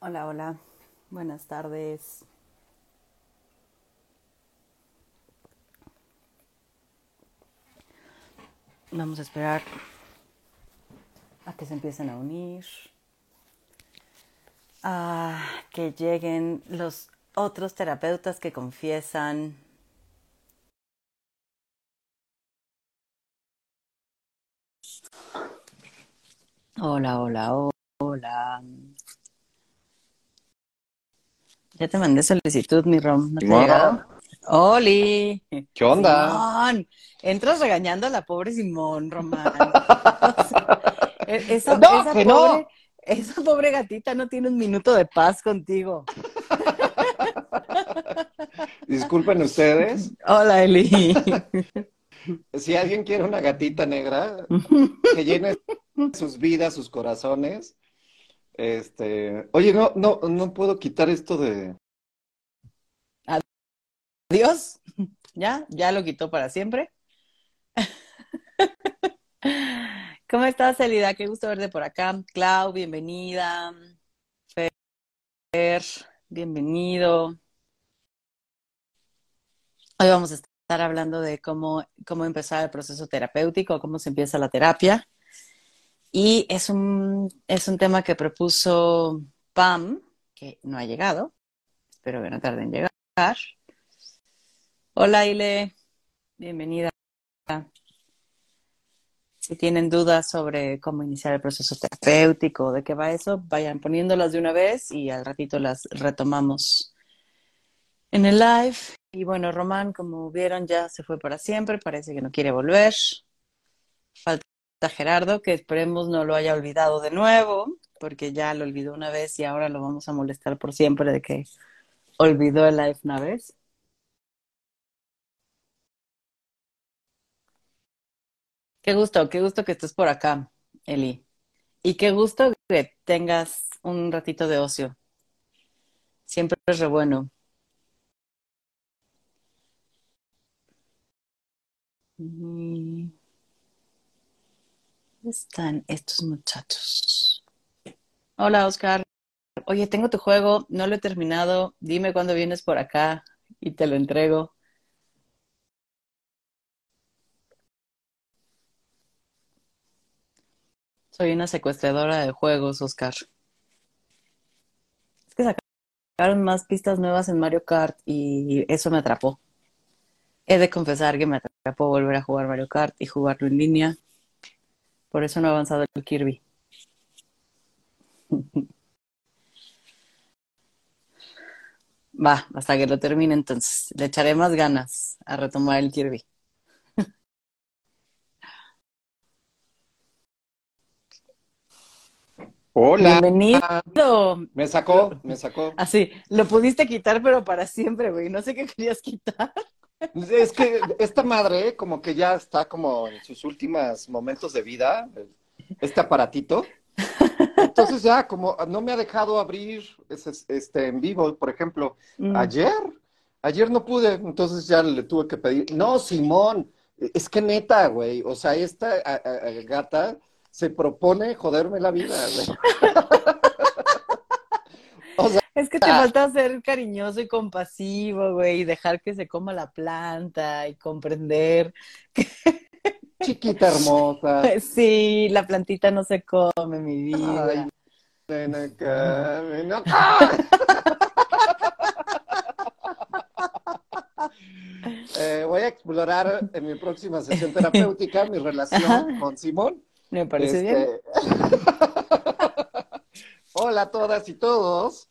Hola, hola. Buenas tardes. Vamos a esperar a que se empiecen a unir, a que lleguen los otros terapeutas que confiesan. Hola, hola, hola. Ya te mandé solicitud, mi Rom. ¿No te? ¡Oli! ¿Qué onda? Simón, entras regañando a la pobre Simón, Román. E- esa, No, esa que no. pobre, esa pobre gatita no tiene un minuto de paz contigo. Disculpen ustedes, Hola, Eli. si alguien quiere una gatita negra que llene sus vidas, sus corazones. Este, oye, no, no, no puedo quitar esto de. Adiós. ¿Ya? ¿Ya lo quitó para siempre? ¿Cómo estás, Elida? Qué gusto verte por acá. Clau, bienvenida. Fer, bienvenido. Hoy vamos a estar hablando de cómo, cómo empezar el proceso terapéutico, cómo se empieza la terapia. Y es un, es un tema que propuso Pam, que no ha llegado. Espero que no tarde en llegar. Hola, Ile. Bienvenida. Si tienen dudas sobre cómo iniciar el proceso terapéutico, de qué va eso, vayan poniéndolas de una vez y al ratito las retomamos en el live. Y bueno, Román, como vieron, ya se fue para siempre, parece que no quiere volver. Falta Gerardo, que esperemos no lo haya olvidado de nuevo, porque ya lo olvidó una vez y ahora lo vamos a molestar por siempre de que olvidó el live una vez. Qué gusto, qué gusto que estés por acá, Eli. Y qué gusto que tengas un ratito de ocio. Siempre es re bueno. Mm, ¿Dónde están estos muchachos? Hola, Oscar. Oye, tengo tu juego, no lo he terminado. Dime cuándo vienes por acá y te lo entrego. Soy una secuestradora de juegos, Oscar. Es que sacaron más pistas nuevas en Mario Kart y eso me atrapó. He de confesar que me atrapó volver a jugar Mario Kart y jugarlo en línea. Por eso no he avanzado el Kirby. Va, hasta que lo termine entonces. Le echaré más ganas a retomar el Kirby. Hola. Bienvenido. Me sacó, me sacó. Así, lo pudiste quitar, pero para siempre, güey. No sé qué querías quitar. Es que esta madre como que ya está como en sus últimos momentos de vida, este aparatito. Entonces ya como no me ha dejado abrir ese- este en vivo, por ejemplo, Mm. ayer, ayer no pude, entonces ya le tuve que pedir. No, Simón, es que neta, güey, o sea, esta a- a- a gata se propone joderme la vida, güey. Es que te falta ser cariñoso y compasivo, güey, y dejar que se coma la planta y comprender. chiquita hermosa. Sí, la plantita no se come, mi vida. Ay. ¡Ah! Eh, voy a explorar en mi próxima sesión terapéutica mi relación con Simón. Me parece bien. Este, Hola a todas y todos.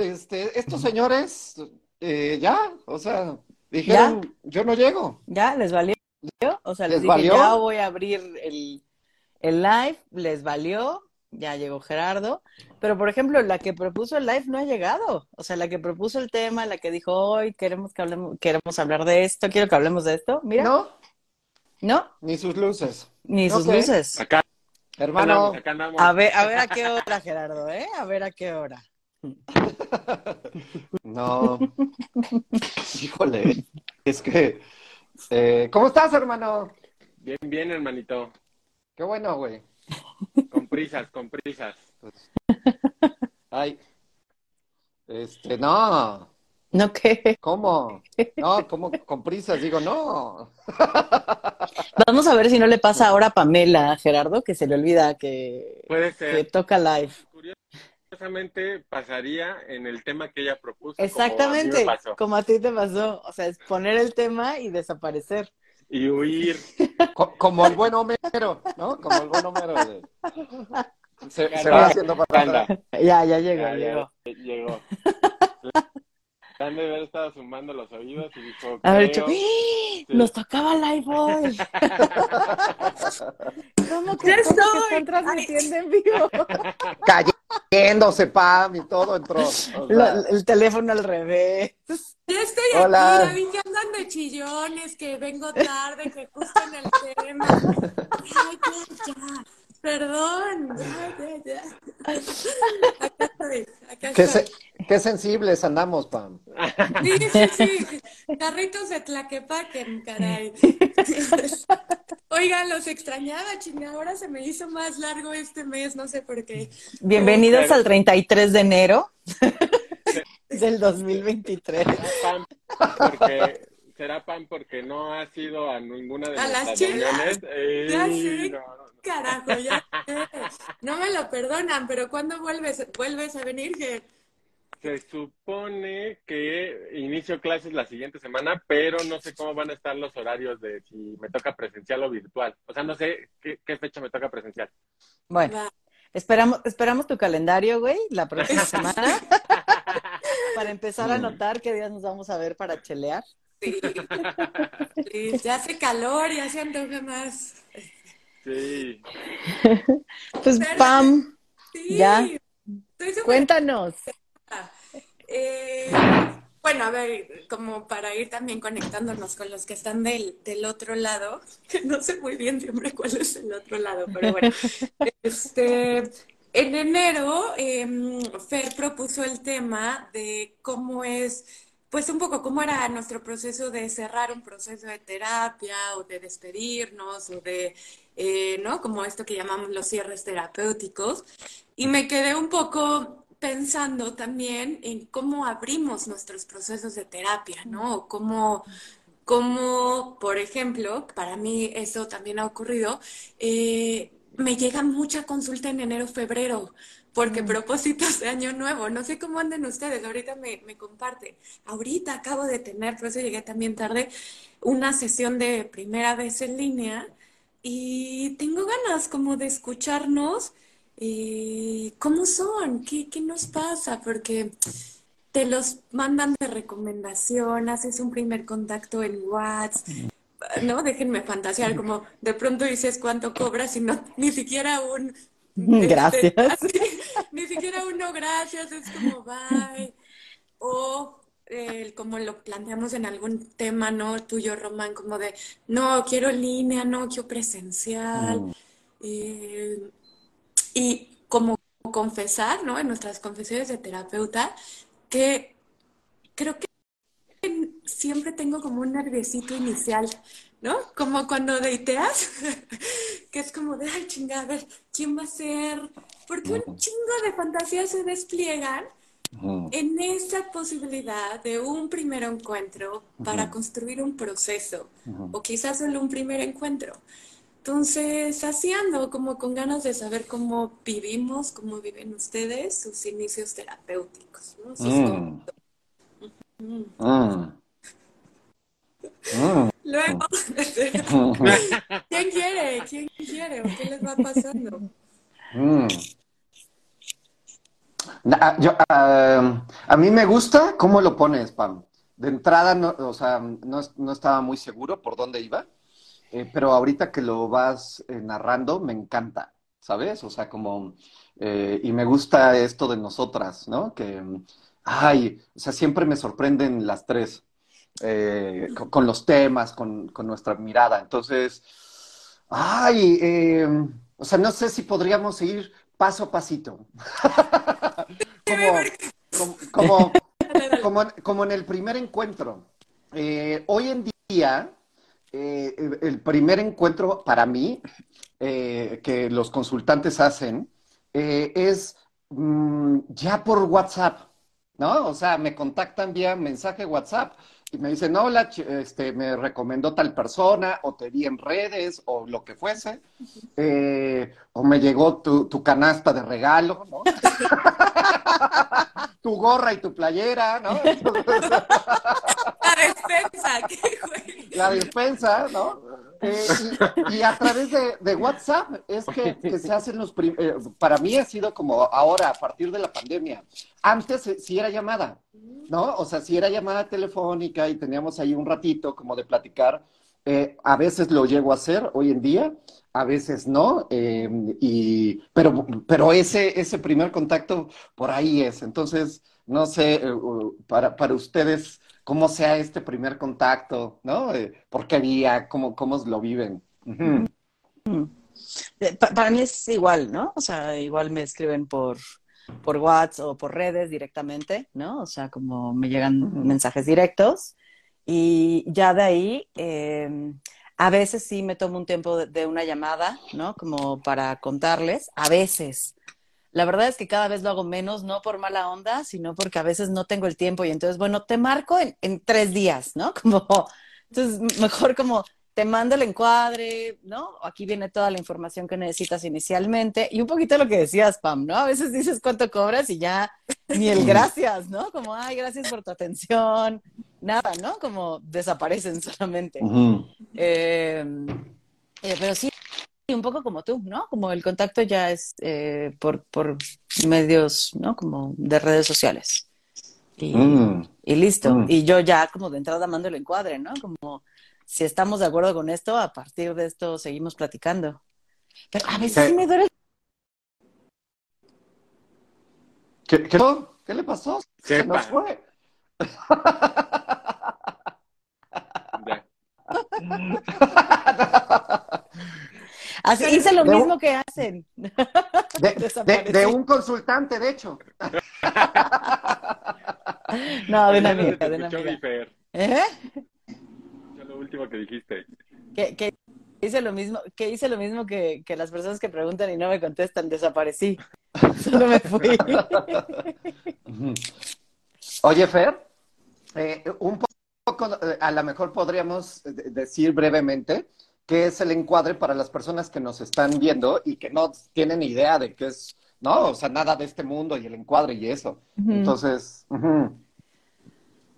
Este, estos señores, eh, ya, o sea, dijeron, yo no llego. ¿Ya? ¿Les valió? O sea, les, ¿Les dije, valió? ya voy a abrir el, el live, les valió, ya llegó Gerardo, pero por ejemplo, la que propuso el live no ha llegado, o sea, la que propuso el tema, la que dijo, hoy queremos que hablemos, queremos hablar de esto, quiero que hablemos de esto, mira, ¿No? ¿no? Ni sus luces. Ni sus luces. Acá Hermano, andamos, acá andamos. A ver, a ver a qué hora, Gerardo, ¿eh? A ver a qué hora. No. Híjole, es que, eh, ¿cómo estás, hermano? Bien, bien, hermanito. Qué bueno, güey. Con prisas, con prisas. Ay, Este, no. ¿No qué? ¿Cómo? No, ¿cómo con prisas? Digo, no. Vamos a ver si no le pasa ahora a Pamela, Gerardo, que se le olvida que, Puede que ser. toca live. Curiosamente pasaría en el tema que ella propuso. como a mí Exactamente, pasó. como a ti te pasó. O sea, es poner el tema y desaparecer. Y huir. Co- como el buen Homero, ¿no? Como el buen Homero. de- Se, va haciendo para. Ya, ya llegó, Ya, ya, llegó. llegó. Han de haber estado sumando los oídos y dijo, A ver, creo- ¡Ah! nos tocaba live hoy. ¿Cómo que, ¡Ya cómo que están transmitiendo en vivo? Cayéndose, Pam, y todo entró. O sea, Lo- el teléfono al revés. Ya estoy Hola. aquí, ya vi que andan de chillones, que vengo tarde, que justo en el tema. Ay, ya, ya. Perdón, ya, ya, ya. Acá estoy, acá qué, estoy. Qué sensibles andamos, Pam. Sí, sí, sí. Carritos de Tlaquepaque, caray. Oigan, los extrañaba, chinga. Ahora se me hizo más largo este mes, no sé por qué. Bienvenidos Pero- al 33 de enero del 2023. será Pam porque, será Pam porque no ha ido a ninguna de ¿A las reuniones. Ya sé. no, no, no. Carajo, ya. sé. No me lo perdonan, pero ¿cuándo vuelves, vuelves a venir? Que Se supone que inicio clases la siguiente semana, pero no sé cómo van a estar los horarios de si me toca presencial o virtual. O sea, no sé qué, qué fecha me toca presencial. Bueno, va. esperamos, esperamos tu calendario, güey, la próxima semana. Para empezar a Mm. anotar qué días nos vamos a ver para chelear. Sí. Sí, ya hace calor, ya se antoja más. Sí. Pues, Pero- Pam, Sí. Ya. Cuéntanos. Eh, bueno, a ver, como para ir también conectándonos con los que están del, del otro lado, que no sé muy bien siempre cuál es el otro lado, pero bueno. Este, en enero, em, Fer propuso el tema de cómo es, pues un poco cómo era nuestro proceso de cerrar un proceso de terapia o de despedirnos o de, eh, ¿no? Como esto que llamamos los cierres terapéuticos. Y me quedé un poco pensando también en cómo abrimos nuestros procesos de terapia, ¿no? O cómo, cómo, por ejemplo, para mí eso también ha ocurrido, eh, me llega mucha consulta en enero, febrero, porque propósitos de año nuevo, no sé cómo anden ustedes, ahorita me, me comparte. Ahorita acabo de tener, por eso llegué también tarde, una sesión de primera vez en línea y tengo ganas como de escucharnos eh, cómo son, ¿Qué, qué nos pasa, porque te los mandan de recomendación, haces un primer contacto en WhatsApp, ¿no? Déjenme fantasear, como de pronto dices cuánto cobras y no, ni siquiera un... este, Gracias. así, ni siquiera uno gracias, es como bye. O eh, como lo planteamos en algún tema, ¿no? Tuyo, Román, como de, no, quiero línea, no, quiero presencial. Mm. Eh, y como confesar, ¿no? En nuestras confesiones de terapeuta, que creo que siempre tengo como un nerviosito inicial, ¿no? Como cuando deiteas, que es como de, ay, chingada, a ver, ¿quién va a ser? Porque un chingo de fantasías se despliegan en esa posibilidad de un primer encuentro para construir un proceso, o quizás solo un primer encuentro. Entonces, así ando, como con ganas de saber cómo vivimos, cómo viven ustedes sus inicios terapéuticos, ¿no? Sus Mm. Mm. Mm. Mm. Luego, ¿quién quiere? ¿Quién quiere? ¿O qué les va pasando? Mm. Na- yo, ah, a mí me gusta cómo lo pones, Pam. De entrada, no, o sea, no, no estaba muy seguro por dónde iba, eh, pero ahorita que lo vas eh, narrando, me encanta, ¿sabes? O sea, como, eh, y me gusta esto de nosotras, ¿no? Que, ay, o sea, siempre me sorprenden las tres, con, con los temas, con, con nuestra mirada. Entonces, ay, eh, o sea, no sé si podríamos ir paso a pasito. como, como, como, como, en el primer encuentro. Hoy en día, eh, el, primer encuentro para mí, eh, que los consultantes hacen, eh, es mm, ya por WhatsApp, ¿no? O sea, me contactan vía mensaje WhatsApp y me dicen, hola, este, me recomendó tal persona, o te vi en redes, o lo que fuese, eh, o me llegó tu, tu, canasta de regalo, ¿no? tu gorra y tu playera, ¿no? La despensa, qué La despensa, ¿no? Eh, y, a través de, WhatsApp es que, se hacen los... Eh, para mí ha sido como ahora, a partir de la pandemia. Antes sí era llamada, ¿no? O sea, si era llamada telefónica y teníamos ahí un ratito como de platicar. Eh, a veces lo llego a hacer hoy en día, a veces no, y, pero, pero ese, ese primer contacto por ahí es. Entonces, no sé, para, para ustedes cómo sea este primer contacto, ¿no? Eh, ¿Por qué día? ¿Cómo, cómo lo viven? Eh, para mí es igual, ¿no? O sea, igual me escriben por, por WhatsApp o por redes directamente, ¿no? O sea, como me llegan mensajes directos. Y ya de ahí, em, a veces sí me tomo un tiempo de, una llamada, ¿no? Como para contarles. A veces, la verdad es que cada vez lo hago menos, no por mala onda, sino porque a veces no tengo el tiempo y entonces, bueno, te marco en, tres días, ¿no? Como, entonces, mejor como te mando el encuadre, ¿no? Aquí viene toda la información que necesitas inicialmente y un poquito lo que decías, Pam, ¿no? A veces dices cuánto cobras y ya ni el gracias, ¿no? Como, ay, gracias por tu atención, nada, ¿no? Como desaparecen solamente. eh, eh, pero sí, un poco como tú, ¿no? Como el contacto ya es eh, por, por medios, ¿no? Como de redes sociales. Y, mm. listo. Mm. Y yo ya como de entrada mando el encuadre, ¿no? Como si estamos de acuerdo con esto, a partir de esto seguimos platicando. Pero a veces sí me duele. ¿Qué, qué, le pasó? Se nos fue. Así hice lo mismo que hacen. De, un consultante, de hecho. no, de una amiga, de una amiga. ¿Eh? lo último que dijiste. Que, hice lo mismo, que hice lo mismo que, que, las personas que preguntan y no me contestan, desaparecí. Solo me fui. Oye, Fer, eh, un poco, eh, a lo mejor podríamos decir brevemente qué es el encuadre para las personas que nos están viendo y que no tienen idea de qué es, ¿no? O sea, nada de este mundo y el encuadre y eso. Entonces,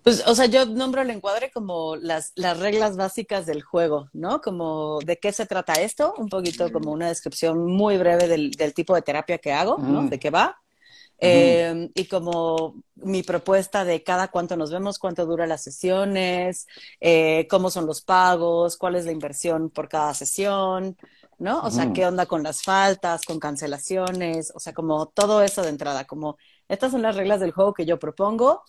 pues, o sea, yo nombro el encuadre como las, las reglas básicas del juego, ¿no? Como de qué se trata esto, un poquito como una descripción muy breve del, del tipo de terapia que hago, ¿no? De qué va. Em, y como mi propuesta de cada cuánto nos vemos, cuánto dura las sesiones, eh, cómo son los pagos, cuál es la inversión por cada sesión, ¿no? O sea, qué onda con las faltas, con cancelaciones, o sea, como todo eso de entrada, como estas son las reglas del juego que yo propongo,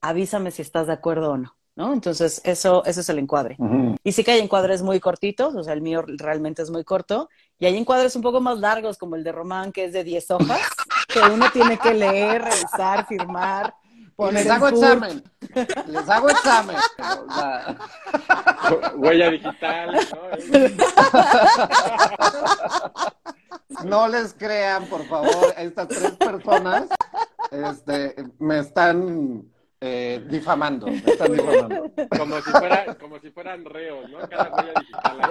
avísame si estás de acuerdo o no. ¿no? Entonces, eso, eso es el encuadre. Y sí que hay encuadres muy cortitos, o sea, el mío realmente es muy corto, y hay encuadres un poco más largos, como el de Román, que es de 10 hojas, que uno tiene que leer, revisar, firmar. Poner les hago examen. Les hago examen. Huella digital. ¿no? no les crean, por favor, estas tres personas este, me están eh, difamando, están difamando. Como si, fuera, como si fueran reos, ¿no? Cada huella digital.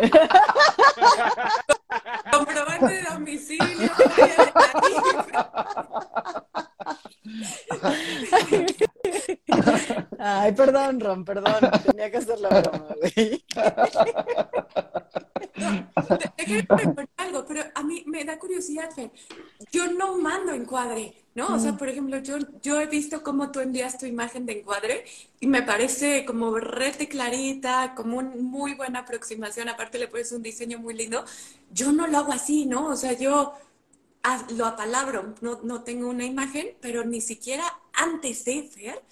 Comprobante de domicilio. Ay, perdón, Ron, perdón. Tenía que hacer la broma, güey. algo, pero a mí me da curiosidad, Fer. Yo no mando encuadre, ¿no? O sea, por ejemplo, yo, yo he visto cómo tú envías tu imagen de encuadre y me parece como rete clarita, como una muy buena aproximación. Aparte, le pones un diseño muy lindo. Yo no lo hago así, ¿no? O sea, yo lo apalabro, no, no tengo una imagen, pero ni siquiera antes de Fer.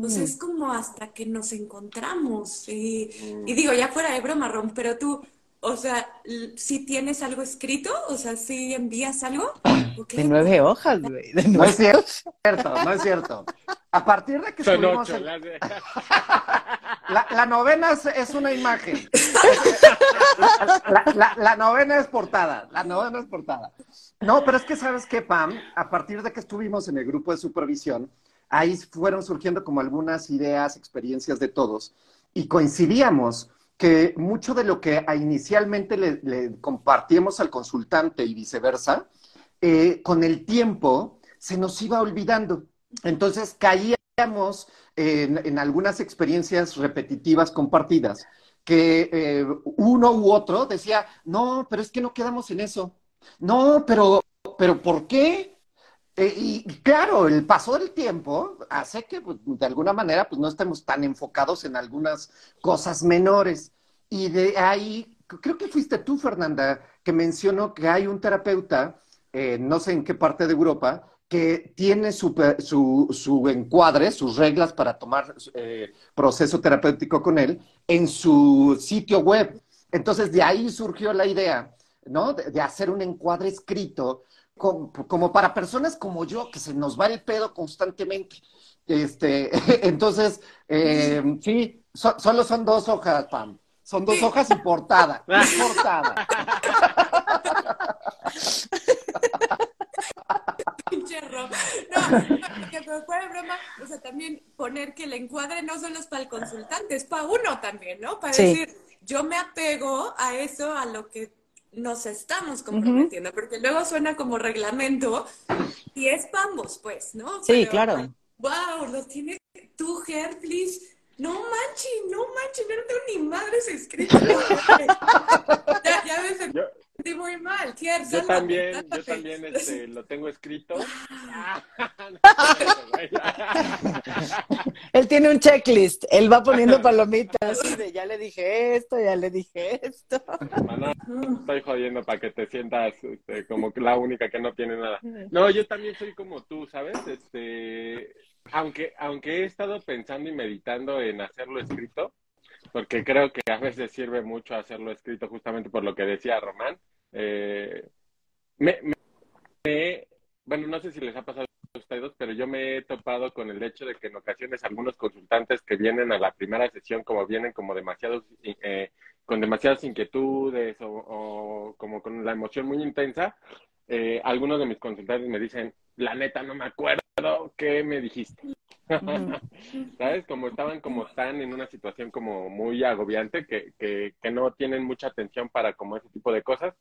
Pues es como hasta que nos encontramos. Y, y digo, ya fuera de broma, Ron, pero tú, o sea, si tienes algo escrito, o sea, si envías algo. De nueve hojas, güey. No es cierto, no es cierto. A partir de que subimos la, novena es, una imagen. La, la, novena es portada. La novena es portada. No, pero es que sabes qué, Pam, a partir de que estuvimos en el grupo de supervisión, ahí fueron surgiendo como algunas ideas, experiencias de todos, y coincidíamos que mucho de lo que inicialmente le, compartíamos al consultante y viceversa, eh, con el tiempo se nos iba olvidando. Entonces caíamos en, algunas experiencias repetitivas compartidas, que eh, uno u otro decía, no, pero es que no quedamos en eso. No, pero, pero ¿por qué? Eh, y claro, el paso del tiempo hace que pues, de alguna manera pues no estemos tan enfocados en algunas cosas menores. Y de ahí, creo que fuiste tú, Fernanda, que mencionó que hay un terapeuta, eh, no sé en qué parte de Europa, que tiene su, su, encuadre, sus reglas para tomar eh, proceso terapéutico con él en su sitio web. Entonces, de ahí surgió la idea, ¿no? De, hacer un encuadre escrito como, para personas como yo, que se nos va el pedo constantemente. Este, entonces, eh, sí, solo son dos hojas, Pam. Son dos hojas y portada. portada. No, que fuera broma, o sea, también poner que el encuadre no solo es para el consultante, es para uno también, ¿no? Para decir, yo me apego a eso, a lo que nos estamos comprometiendo, porque luego suena como reglamento y es para ambos, pues, ¿no? Sí, claro. Wow, lo tiene tú, Ger, please. No manches, no manches, yo no tengo ni madres escritas. ya, ya ves, muy mal, Yo también, yo también este, lo tengo escrito. él tiene un checklist, él va poniendo palomitas de ya le dije esto, ya le dije esto. estoy jodiendo para que te sientas este, como la única que no tiene nada. No, yo también soy como tú, ¿sabes? Este, aunque, aunque he estado pensando y meditando en hacerlo escrito, porque creo que a veces sirve mucho hacerlo escrito justamente por lo que decía Román, eh, me, bueno, no sé si les ha pasado a ustedes, pero yo me he topado con el hecho de que en ocasiones algunos consultantes que vienen a la primera sesión como vienen como demasiados, eh, con demasiadas inquietudes o, como con la emoción muy intensa, eh, algunos de mis consultantes me dicen, la neta no me acuerdo qué me dijiste. ¿Sabes? Como estaban como tan en una situación como muy agobiante que, que, que no tienen mucha atención para como ese tipo de cosas.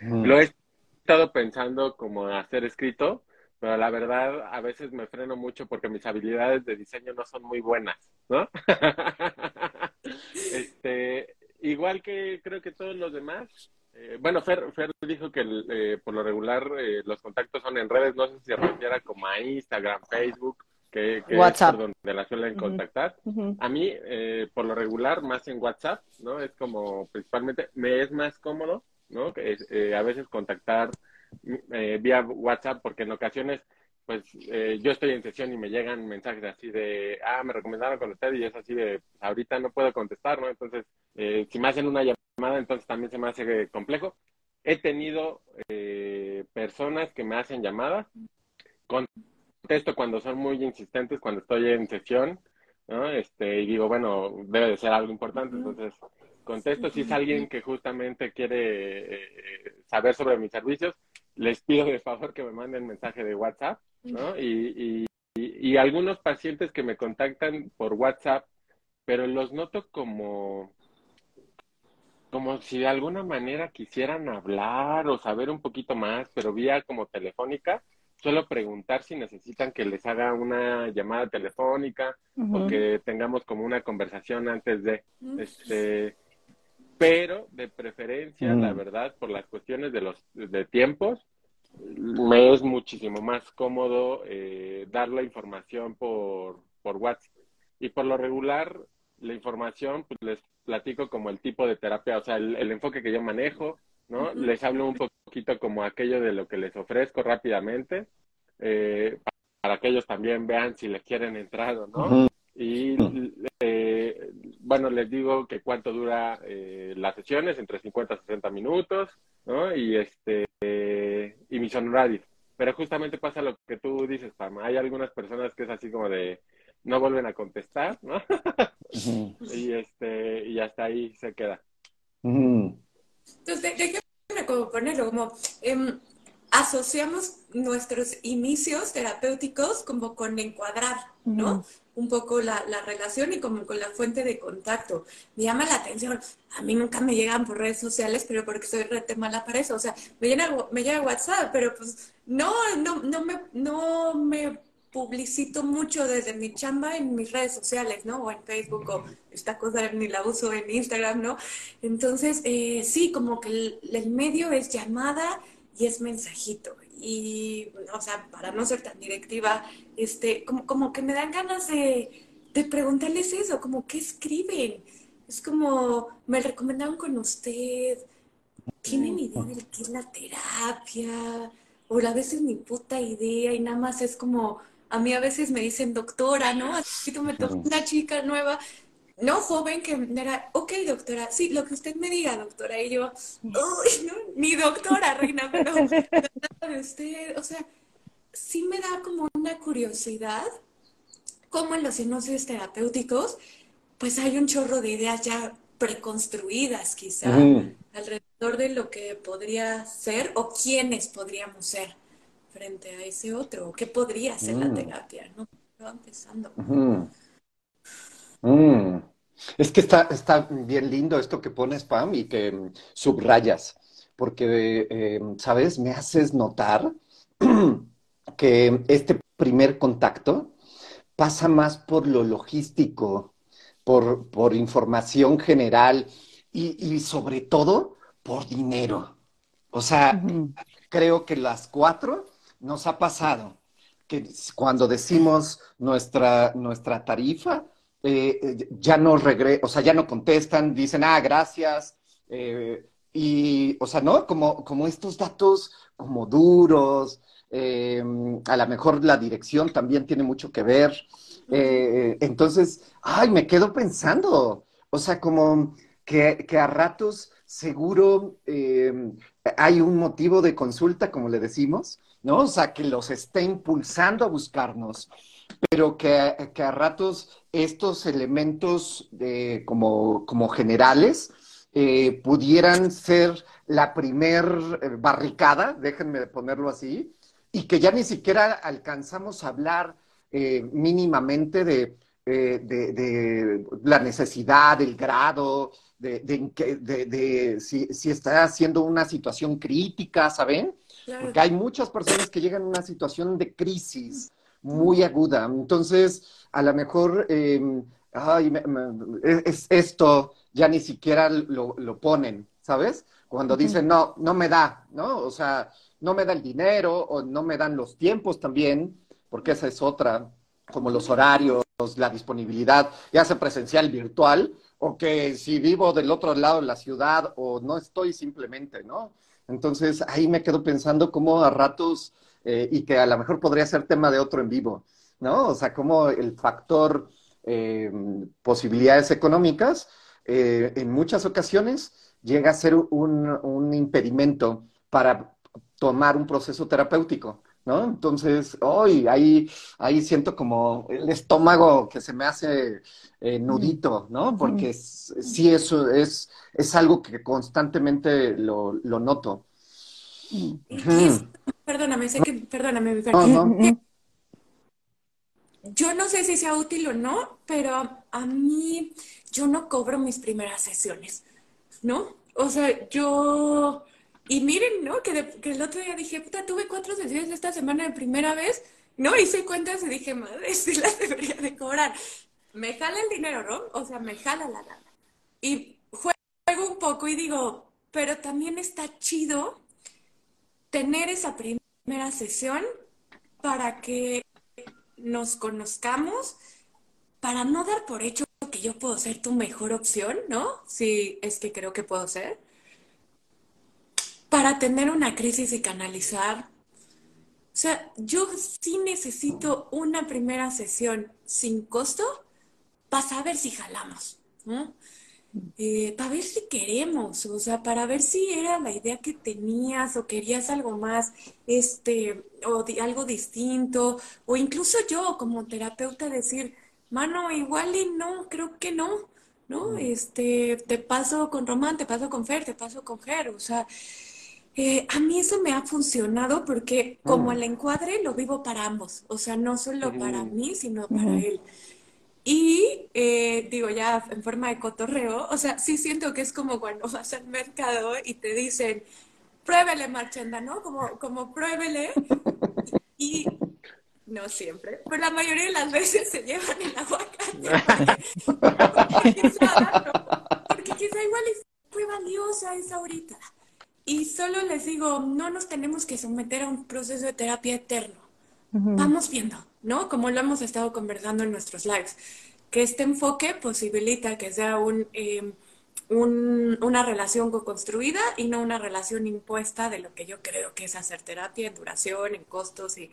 Lo he estado pensando como hacer escrito, pero la verdad a veces me freno mucho porque mis habilidades de diseño no son muy buenas, ¿no? este, igual que creo que todos los demás. Eh, bueno, Fer, Fer, dijo que eh, por lo regular eh, los contactos son en redes, no sé si se refiere como a Instagram, Facebook, que, WhatsApp. es donde la suelen contactar. A mí, por lo regular, más en WhatsApp, ¿no? Es como principalmente, me es más cómodo ¿no? Eh, a veces contactar eh, vía WhatsApp, porque en ocasiones, pues eh, yo estoy en sesión y me llegan mensajes así de, ah, me recomendaron con usted y es así de, ahorita no puedo contestar, ¿no? Entonces, si me hacen una llamada, entonces también se me hace complejo. He tenido personas que me hacen llamadas, contesto cuando son muy insistentes, cuando estoy en sesión, ¿no? Este, y digo, bueno, debe de ser algo importante, entonces contesto. Si es alguien que justamente quiere eh, saber sobre mis servicios, les pido de favor que me manden mensaje de WhatsApp, ¿no? Y, y, algunos pacientes que me contactan por WhatsApp, pero los noto como, como si de alguna manera quisieran hablar o saber un poquito más, pero vía como telefónica, suelo preguntar si necesitan que les haga una llamada telefónica o que tengamos como una conversación antes de, este, pero de preferencia, la mm. verdad, por las cuestiones de los de tiempos, me es muchísimo más cómodo eh, dar la información por, por WhatsApp. Y por lo regular, la información, pues les platico como el tipo de terapia, o sea, el, enfoque que yo manejo, ¿no? Les hablo un poquito como aquello de lo que les ofrezco rápidamente, eh, para que ellos también vean si les quieren entrar o no. Y eh, bueno, les digo que cuánto dura eh, las sesiones, entre 50 y 60 minutos, ¿no? Y este y mis honorarios. Pero justamente pasa lo que tú dices, Pam. Hay algunas personas que es así como de no vuelven a contestar, ¿no? y este y hasta ahí se queda. Entonces, déjame como ponerlo como em, asociamos nuestros inicios terapéuticos como con encuadrar, ¿no? Un poco la, la, relación y como con la fuente de contacto. Me llama la atención. A mí nunca me llegan por redes sociales, pero porque soy rete mala para eso. O sea, me, llega, me llega WhatsApp, pero pues no, no, no me, no me publicito mucho desde mi chamba en mis redes sociales, ¿no? O en Facebook, o esta cosa ni la uso en Instagram, ¿no? Entonces, eh, sí, como que el medio es llamada y es mensajito. Y, o sea, para no ser tan directiva, este, como, como que me dan ganas de, de preguntarles eso, como qué escriben. Es como, me recomendaron con usted, ¿tienen idea de qué es la terapia? O a veces ni puta idea y nada más es como, a mí a veces me dicen doctora, ¿no? Así tú me toca una chica nueva no joven que era, ok, doctora, sí, lo que usted me diga, doctora. Y yo, uy, no, ni doctora, reina, pero de usted, o sea, sí me da como una curiosidad, como en los hipnosis terapéuticos, pues hay un chorro de ideas ya preconstruidas quizá alrededor de lo que podría ser o quiénes podríamos ser frente a ese otro, o qué podría ser la terapia, ¿no? Empezando. Mm. Es que está, está bien lindo esto que pones, Pam, y que mm, subrayas, porque, eh, ¿sabes? Me haces notar que este primer contacto pasa más por lo logístico, por, por información general y, y, sobre todo por dinero. O sea, creo que las cuatro nos ha pasado que cuando decimos nuestra, nuestra tarifa, eh, ya no regre o sea, ya no contestan, dicen, ah, gracias. Eh, y, o sea, ¿no? Como, como estos datos como duros, eh, a lo mejor la dirección también tiene mucho que ver. entonces, ay, me quedo pensando, o sea, como que, que a ratos seguro hay un motivo de consulta, como le decimos, ¿no? O sea, que los esté impulsando a buscarnos pero que, a ratos estos elementos como, como, generales eh, pudieran ser la primer eh, barricada, déjenme ponerlo así, y que ya ni siquiera alcanzamos a hablar eh, mínimamente de, de, la necesidad, del grado, de, de si, si, está siendo una situación crítica, ¿saben? Porque hay muchas personas que llegan a una situación de crisis muy aguda. Entonces, a lo mejor, ay, es, esto ya ni siquiera lo, lo ponen, ¿sabes? Cuando dicen, no, no me da, ¿no? O sea, no me da el dinero o no me dan los tiempos también, porque esa es otra, como los horarios, la disponibilidad, ya sea presencial, virtual, o que si vivo del otro lado de la ciudad o no estoy simplemente, ¿no? Entonces ahí me quedo pensando cómo a ratos eh, y que a lo mejor podría ser tema de otro en vivo, ¿no? O sea, como el factor eh, posibilidades económicas eh, en muchas ocasiones llega a ser un, un, impedimento para tomar un proceso terapéutico, ¿no? Entonces, hoy ahí, ahí siento como el estómago que se me hace nudito, ¿no? Porque sí, eso es, es algo que constantemente lo, lo noto. Perdóname, sé que, perdóname, Yo no sé si sea útil o no, pero a mí yo no cobro mis primeras sesiones, ¿no? O sea, yo... Y miren, ¿no? Que, que el otro día dije, puta, tuve cuatro sesiones esta semana de primera vez, ¿no? Hice cuentas y dije, madre, sí las debería de cobrar. Me jala el dinero, ¿no? O sea, me jala la lana. Y juego un poco y digo, pero también está chido tener esa primera sesión para que nos conozcamos, para no dar por hecho que yo puedo ser tu mejor opción, ¿no? Si es que creo que puedo ser. Para tener una crisis y canalizar. O sea, yo sí necesito una primera sesión sin costo para saber si jalamos, ¿no? Eh, para ver si queremos, o sea, para ver si era la idea que tenías o querías algo más, este, o algo distinto, o incluso yo como terapeuta decir, mano, igual y no, creo que no, ¿no? Este, te paso con Román, te paso con Fer, te paso con Ger, o sea, Eh, a mí eso me ha funcionado porque como mm. el encuadre lo vivo para ambos, o sea, no solo para mí, sino para él. Y eh, digo, ya en forma de cotorreo, o sea, sí siento que es como cuando vas al mercado y te dicen, pruébele, Marchenda, ¿no? Como, como pruébele. Y no siempre, pero la mayoría de las veces se llevan el aguacate. porque, quizá, igual es muy valiosa esa ahorita. Y solo les digo, no nos tenemos que someter a un proceso de terapia eterno. Vamos viendo, ¿no? Como lo hemos estado conversando en nuestros lives, que este enfoque posibilita que sea un, em, un, una relación co-construida y no una relación impuesta de lo que yo creo que es hacer terapia en duración, en costos y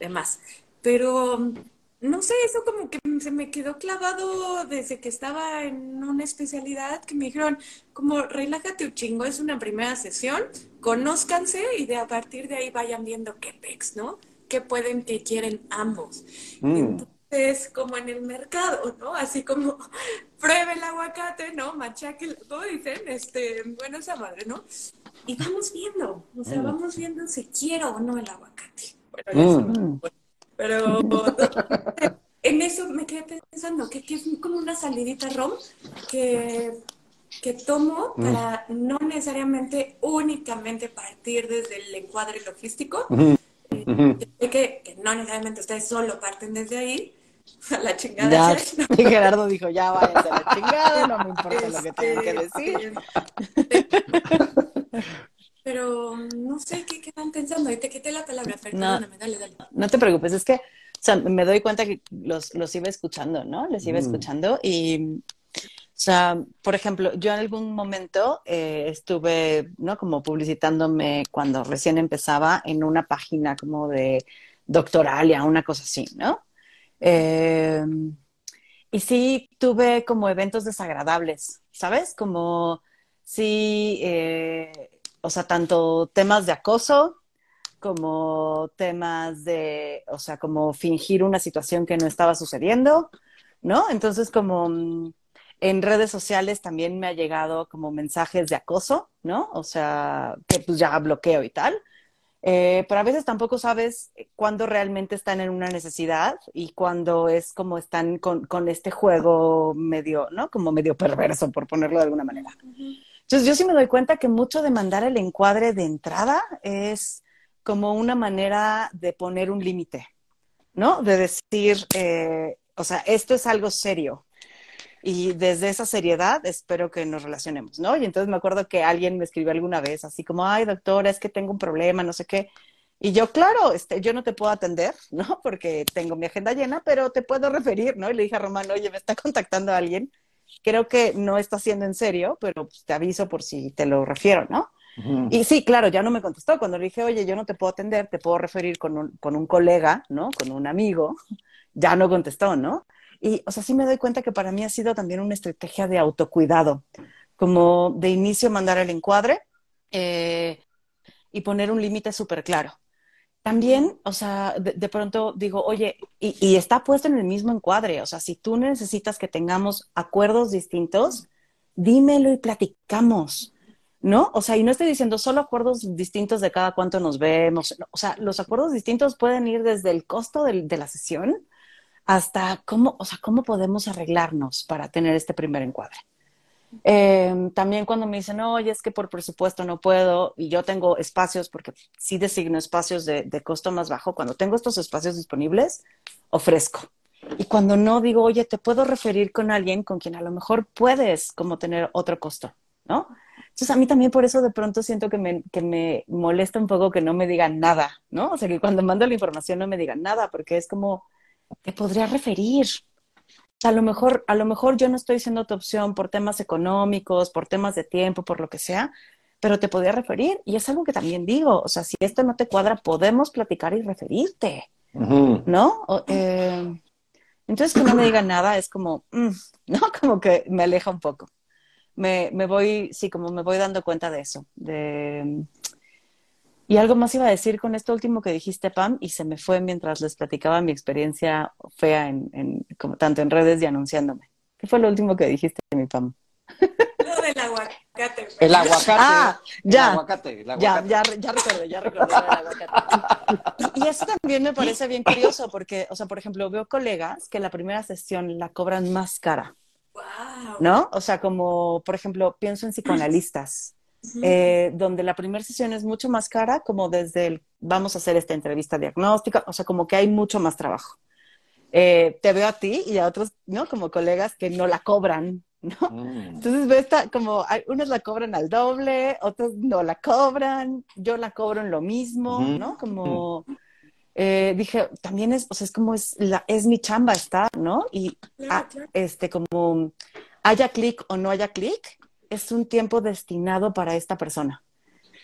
demás. Pero no sé, eso como que se me quedó clavado desde que estaba en una especialidad que me dijeron, como relájate un chingo, es una primera sesión, conózcanse y de a partir de ahí vayan viendo qué pex, ¿no? Qué pueden, que quieren ambos. Mm. Entonces, como en el mercado, ¿no? Así como pruebe el aguacate, ¿no? Machaque, todo dicen, este, bueno, esa madre, ¿no? Y vamos viendo, o sea, mm. vamos viendo si quiero o no el aguacate. Bueno, mm. pero en eso me quedé pensando que, que, es como una salidita rom que, que tomo para no necesariamente únicamente partir desde el encuadre logístico, que, no necesariamente ustedes solo parten desde ahí, a la chingada. Y Gerardo dijo, ya váyanse a la chingada, no me importa lo que tengan que decir. Pero no sé qué quedan pensando. Y te quité la palabra, perdóname, dale, dale. No te preocupes, es que o sea, me doy cuenta que los, los iba escuchando, ¿no? Les iba mm. escuchando y sea, por ejemplo, yo en algún momento eh, estuve, ¿no? Como publicitándome cuando recién empezaba en una página como de doctoralia, una cosa así, ¿no? Eh, y sí tuve como eventos desagradables, ¿sabes? Como sí, eh, o sea, tanto temas de acoso como temas de, o sea, como fingir una situación que no estaba sucediendo, ¿no? Entonces, como mm, en redes sociales también me ha llegado como mensajes de acoso, ¿no? O sea, que pues ya bloqueo y tal. Eh, pero a veces tampoco sabes cuándo realmente están en una necesidad y cuándo es como están con, con, este juego medio, ¿no? Como medio perverso, por ponerlo de alguna manera. Entonces yo sí me doy cuenta que mucho de mandar el encuadre de entrada es como una manera de poner un límite, ¿no? De decir, eh, o sea, esto es algo serio y desde esa seriedad espero que nos relacionemos, ¿no? Y entonces me acuerdo que alguien me escribió alguna vez así como, ay, doctora, es que tengo un problema, no sé qué. Y yo, claro, este, yo no te puedo atender, ¿no? Porque tengo mi agenda llena, pero te puedo referir, ¿no? Y le dije a Román, oye, me está contactando a alguien, creo que no está siendo en serio, pero pues, te aviso por si te lo refiero, ¿no? Y sí, claro, ya no me contestó. Cuando le dije, oye, yo no te puedo atender, te puedo referir con un, con un colega, ¿no? Con un amigo, ya no contestó, ¿no? Y, o sea, sí me doy cuenta que para mí ha sido también una estrategia de autocuidado, como de inicio mandar el encuadre eh, y poner un límite súper claro. También, o sea, de, pronto digo, oye, y, y, está puesto en el mismo encuadre, o sea, si tú necesitas que tengamos acuerdos distintos, dímelo y platicamos, ¿no? O sea, y no estoy diciendo solo acuerdos distintos de cada cuánto nos vemos, o sea, los acuerdos distintos pueden ir desde el costo de la sesión hasta cómo, o sea, cómo podemos arreglarnos para tener este primer encuadre. Em, también cuando me dicen, oye, es que por presupuesto no puedo, y yo tengo espacios, porque sí designo espacios de, de, costo más bajo, cuando tengo estos espacios disponibles, ofrezco. Y cuando no, digo, oye, te puedo referir con alguien con quien a lo mejor puedes como tener otro costo, ¿no? Entonces a mí también por eso de pronto siento que me, que me molesta un poco que no me digan nada, ¿no? O sea, que cuando mando la información no me digan nada, porque es como, te podría referir. A lo mejor, a lo mejor yo no estoy siendo tu opción por temas económicos, por temas de tiempo, por lo que sea, pero te podría referir. Y es algo que también digo, o sea, si esto no te cuadra, podemos platicar y referirte, ¿no? Eh, entonces que no me digan nada es como, mm, ¿no? Como que me aleja un poco. Me, me voy, sí, como me voy dando cuenta de eso, de y algo más iba a decir con esto último que dijiste, Pam, y se me fue mientras les platicaba mi experiencia fea en, como, tanto en redes y anunciándome. ¿Qué fue lo último que dijiste, mi Pam? Lo del aguacate. El aguacate. Ah, ya. El aguacate, el Ya, aguacate. ya, ya recordé, ya recordé el aguacate. Y, y eso también me parece bien curioso porque, o sea, por ejemplo, veo colegas que la primera sesión la cobran más cara, Wow. ¿no? O sea, como, por ejemplo, pienso en psicoanalistas, eh, donde la primera sesión es mucho más cara, como desde el, vamos a hacer esta entrevista diagnóstica, o sea, como que hay mucho más trabajo. Eh, te veo a ti y a otros, ¿no? Como colegas que no la cobran, ¿no? Mm. Entonces veo esta, como hay- unos la cobran al doble, otros no la cobran, yo la cobro en lo mismo, Ujú. ¿no? Como eh, dije, también es, o sea, es como es la, es mi chamba estar, ¿no? Y Claro, ah, claro. este, como haya clic o no haya clic, es un tiempo destinado para esta persona.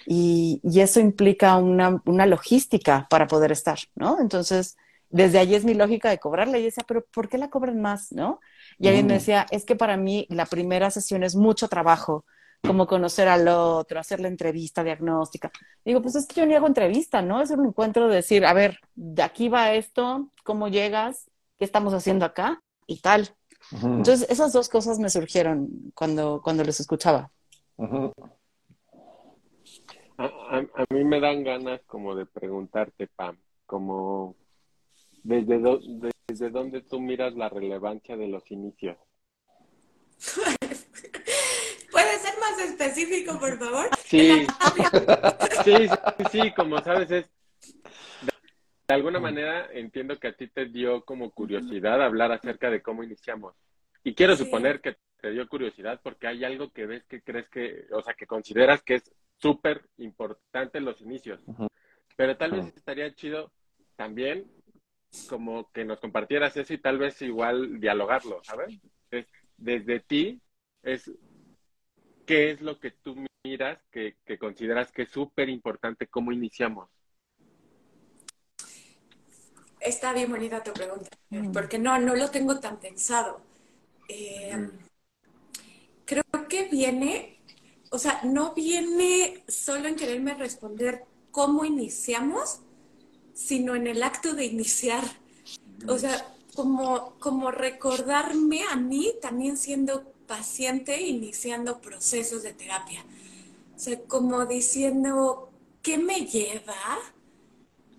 Y, y eso implica una, una logística para poder estar, ¿no? Entonces, desde allí es mi lógica de cobrarle. Y decía, pero ¿por qué la cobran más, no? Y alguien me Mm. decía, es que para mí la primera sesión es mucho trabajo, como conocer al otro, hacer la entrevista diagnóstica. Digo, pues es que yo ni hago entrevista, ¿no? Es un encuentro de decir, a ver, de aquí va esto, ¿cómo llegas? ¿Qué estamos haciendo acá? Y tal. Entonces, esas dos cosas me surgieron cuando, cuando los escuchaba. A, a- a mí me dan ganas como de preguntarte, Pam, como desde, do- desde dónde tú miras la relevancia de los inicios. ¿Puede ser más específico, por favor? Sí, sí, sí, sí, como sabes, es de alguna manera entiendo que a ti te dio como curiosidad hablar acerca de cómo iniciamos. Y quiero Sí. suponer que te dio curiosidad porque hay algo que ves que crees que, o sea, que consideras que es súper importante los inicios. Pero tal vez estaría chido también como que nos compartieras eso y tal vez igual dialogarlo, ¿sabes? Es, desde ti es qué es lo que tú miras que, que consideras que es súper importante cómo iniciamos. Está bien bonita tu pregunta, Mm. porque no, no lo tengo tan pensado. Eh, creo que viene, o sea, no viene solo en quererme responder cómo iniciamos, sino en el acto de iniciar. O sea, como, como recordarme a mí también siendo paciente, iniciando procesos de terapia. O sea, como diciendo, ¿qué me lleva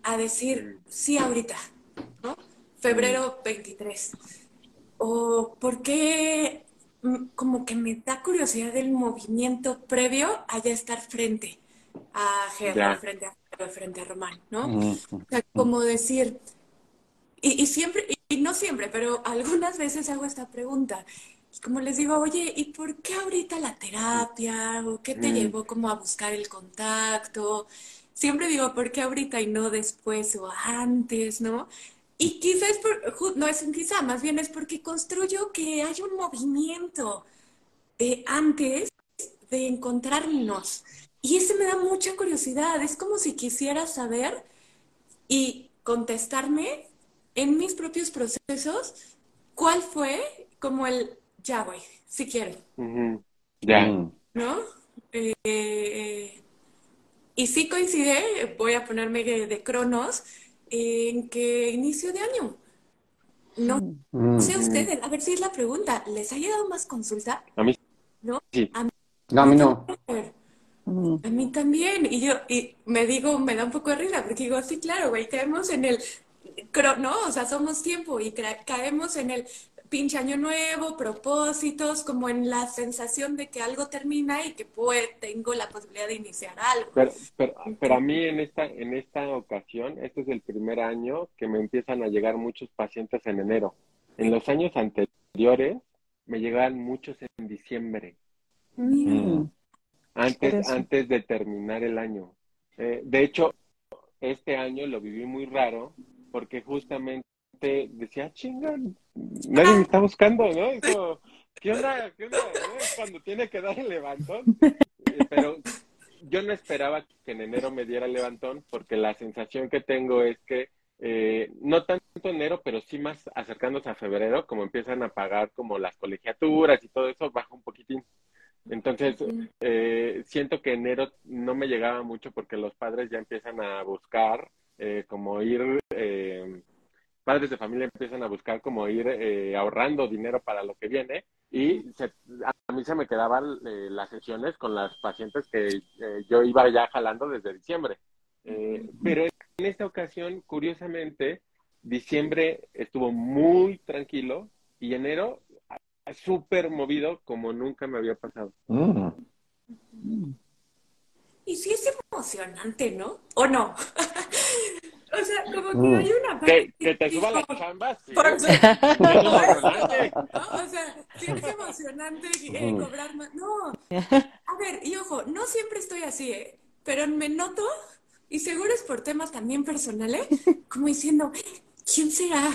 a decir sí ahorita? ¿No? Febrero 23. O por qué mm, como que me da curiosidad el movimiento previo a ya estar frente a Gerardo, Ya. frente a, frente a Román, ¿no? Ujú. O sea, como decir, y, y siempre, y, y no siempre, pero algunas veces hago esta pregunta. Y como les digo, oye, ¿y por qué ahorita la terapia? ¿O qué te Mm. llevó como a buscar el contacto? Siempre digo, ¿por qué ahorita y no después o antes, no? Y quizás es por, no es un quizá, más bien es porque construyo que hay un movimiento eh, antes de encontrarnos. Y ese me da mucha curiosidad. Es como si quisiera saber y contestarme en mis propios procesos cuál fue como el ya, güey, si quiero. Ya. ¿no? Eh, y sí coincide, voy a ponerme de, de cronos, en que inicio de año. No Mm. sé ustedes, a ver si es la pregunta, ¿les ha llegado más consulta? A mí ¿No? sí. No, a mí no. Mm. A mí también. Y yo, y me digo, me da un poco de risa, porque digo, sí, claro, güey, caemos en el, no, o sea, somos tiempo y caemos en el pinche año nuevo, propósitos, como en la sensación de que algo termina y que pues tengo la posibilidad de iniciar algo. Pero, pero, pero a mí en esta, en esta ocasión, este es el primer año que me empiezan a llegar muchos pacientes en enero. En los años anteriores me llegaban muchos en diciembre, Mm. Antes, antes de terminar el año. Eh, de hecho, este año lo viví muy raro porque justamente decía, chinga, nadie me está buscando, ¿no? Es como, ¿qué onda? ¿Qué onda? Cuando tiene que dar el levantón. Eh, Pero yo no esperaba que en enero me diera el levantón porque la sensación que tengo es que eh, no tanto enero, pero sí más acercándose a febrero, como empiezan a pagar como las colegiaturas y todo eso, baja un poquitín. Entonces, eh, siento que enero no me llegaba mucho porque los padres ya empiezan a buscar eh, como ir, eh, padres de familia empiezan a buscar como ir eh, ahorrando dinero para lo que viene y se- a mí se me quedaban eh, las sesiones con las pacientes que eh, yo iba ya jalando desde diciembre. Eh, pero en esta ocasión, curiosamente, diciembre estuvo muy tranquilo y enero súper movido como nunca me había pasado. Mm. Y sí es emocionante, ¿no? ¿O no? o sea, como que mm. hay una parte... Que, te suba la chamba, sí. Por O sea, sí es emocionante eh, mm. cobrar más. No. A ver, y ojo, no siempre estoy así, ¿eh? Pero me noto, y seguro es por temas también personales, como diciendo, ¿quién será?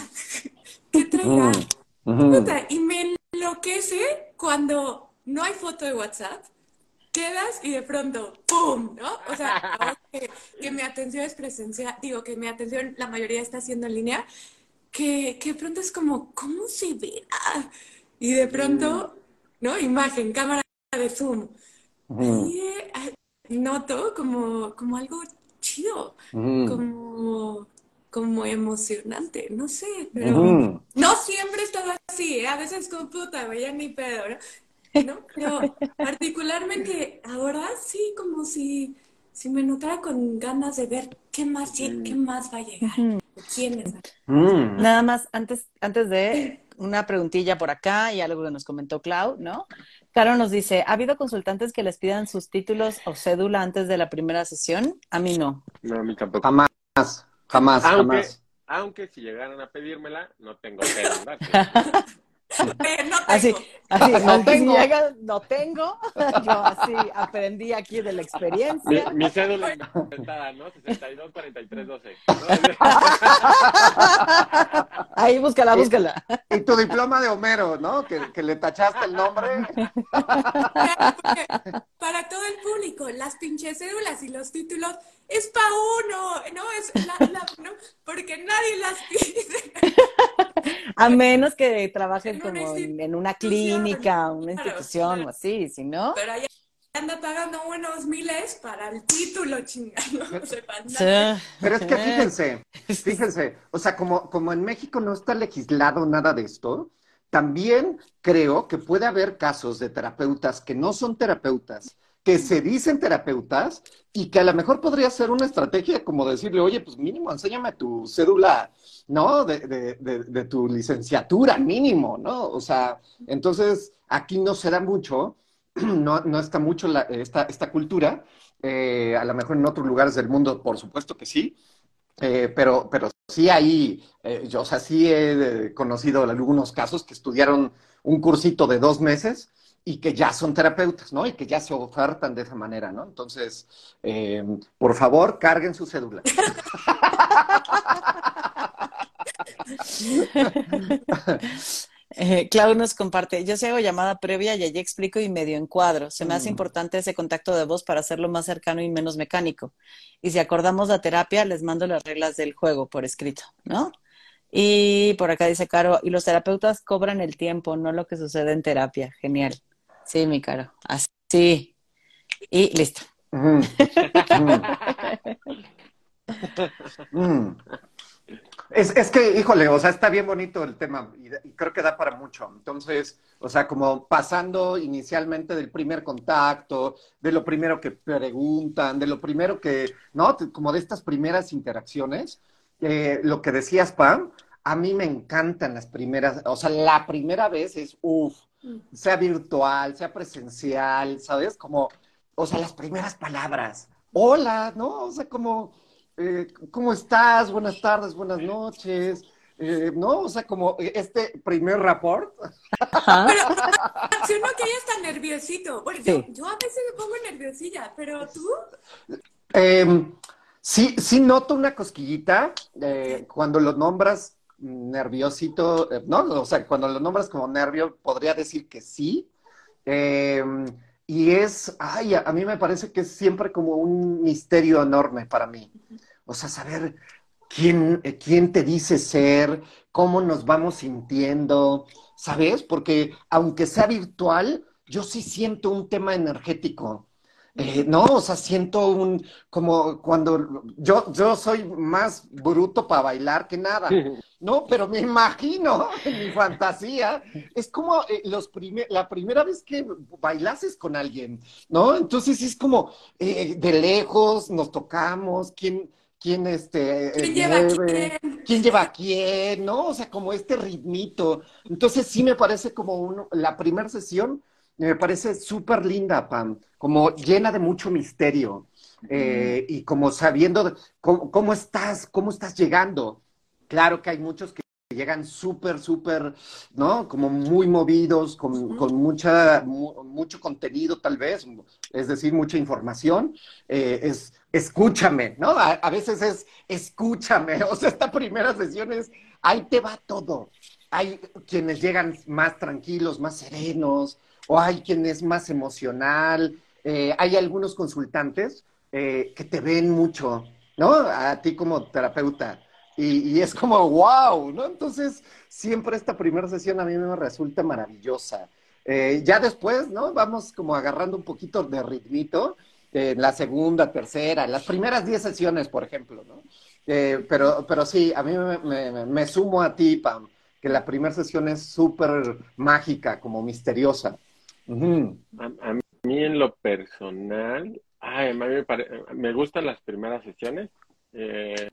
¿Qué traerá? y me enloquece cuando no hay foto de WhatsApp, quedas y de pronto, ¡pum! ¿No? O sea, que, que, mi atención es presencial, digo que mi atención la mayoría está haciendo en línea, que, que de pronto es como, ¿cómo se ve? Y de pronto, ¿no? Imagen, cámara de Zoom. Y eh, noto como, como algo chido, como como emocionante, no sé, pero no siempre estaba así, ¿eh? a veces como puta, vaya ni pedo, ¿no? Pero particularmente ahora sí, como si, si me notara con ganas de ver qué más, qué más va a llegar, quién es. Mm. Nada más, antes, antes de una preguntilla por acá y algo que nos comentó Clau, ¿no? Caro nos dice, ¿ha habido consultantes que les pidan sus títulos o cédula antes de la primera sesión? A mí no. No, a mí tampoco. Jamás. Jamás, aunque, jamás. Aunque si llegaran a pedírmela, no tengo que no tengo. Así, así no, tengo. Llega, no tengo. Yo así aprendí aquí de la experiencia. Mi, mi cédula inventada, ¿no? 62 43 12. Ahí, búscala, búscala. Y, tu diploma de Homero, ¿no? Que, que le tachaste el nombre. Para todo el público, las pinches cédulas y los títulos es pa' uno, no es la, la ¿no? porque nadie las pide. A menos que trabajen como en, una clínica, una institución o así, si no. Pero ahí anda pagando unos miles para el título, chingado. Pero es que fíjense, fíjense, o sea, como, como en México no está legislado nada de esto, también creo que puede haber casos de terapeutas que no son terapeutas, que se dicen terapeutas y que a lo mejor podría ser una estrategia como decirle, oye, pues mínimo, enséñame tu cédula, ¿no? De, de, tu licenciatura, mínimo, ¿no? O sea, entonces aquí no se da mucho, no, no está mucho esta, esta, cultura, eh, a lo mejor en otros lugares del mundo, por supuesto que sí, eh, pero, pero sí ahí, eh, yo, o sea, sí he conocido algunos casos que estudiaron un cursito de dos meses y que ya son terapeutas, ¿no? Y que ya se ofertan de esa manera, ¿no? Entonces, eh, por favor, carguen su cédula. Eh, Clau nos comparte, yo se hago llamada previa y allí explico y medio encuadro. Se me hace mm. importante ese contacto de voz para hacerlo más cercano y menos mecánico. Y si acordamos la terapia, les mando las reglas del juego por escrito, ¿no? Y por acá dice Caro, y los terapeutas cobran el tiempo, no lo que sucede en terapia. Genial. Sí, mi caro. Así. Y listo. Mm. Mm. Es, es, que, híjole, o sea, está bien bonito el tema y, creo que da para mucho. Entonces, o sea, como pasando inicialmente del primer contacto, de lo primero que preguntan, de lo primero que, ¿no? Como de estas primeras interacciones, eh, lo que decías, Pam, a mí me encantan las primeras, o sea, la primera vez es, uff, sea virtual, sea presencial, ¿sabes? Como, o sea, las primeras palabras. Hola, ¿no? O sea, como, eh, ¿cómo estás? Buenas tardes, buenas noches. Eh, ¿no? O sea, como este primer rapport. Pero si uno que ya está nerviosito, bueno, yo, a veces me pongo nerviosilla, pero tú. Em, sí, sí noto una cosquillita eh, cuando lo nombras nerviosito, eh, ¿no? O sea, cuando lo nombras como nervio, podría decir que sí. Em, y es, ay, a, mí me parece que es siempre como un misterio enorme para mí. O sea, saber quién, eh, quién te dice ser, cómo nos vamos sintiendo, ¿sabes? Porque aunque sea virtual, yo sí siento un tema energético. Eh, no, o sea, siento un, como cuando yo, yo soy más bruto para bailar que nada. ¿no? Pero me imagino en mi fantasía, es como eh, los la primera vez que bailases con alguien, ¿no? Entonces es como eh, de lejos, nos tocamos, quién, quién este ¿Quién lleva quién? quién lleva quién, ¿no? O sea, como este ritmito. Entonces sí me parece como uno, la primera sesión me parece súper linda, Pam, como llena de mucho misterio eh, y como sabiendo cómo, estás, cómo estás llegando. Claro que hay muchos que llegan súper, súper, ¿no? Como muy movidos, con, con mucha, mucho contenido tal vez, es decir, mucha información. Eh, es, escúchame, ¿no? A, veces es, escúchame. O sea, esta primera sesión es, ahí te va todo. Hay quienes llegan más tranquilos, más serenos, o hay quien es más emocional. Eh, hay algunos consultantes eh, que te ven mucho, ¿no? A ti como terapeuta. Y, es como, wow, ¿no? Entonces, siempre esta primera sesión a mí me resulta maravillosa. Eh, ya después, ¿no? Vamos como agarrando un poquito de ritmito en la segunda, tercera, las primeras diez sesiones, por ejemplo, ¿no? pero, pero sí, a mí me, sumo a ti, Pam, que la primera sesión es súper mágica, como misteriosa a, mí en lo personal, ay, a mí me, me gustan las primeras sesiones. Eh,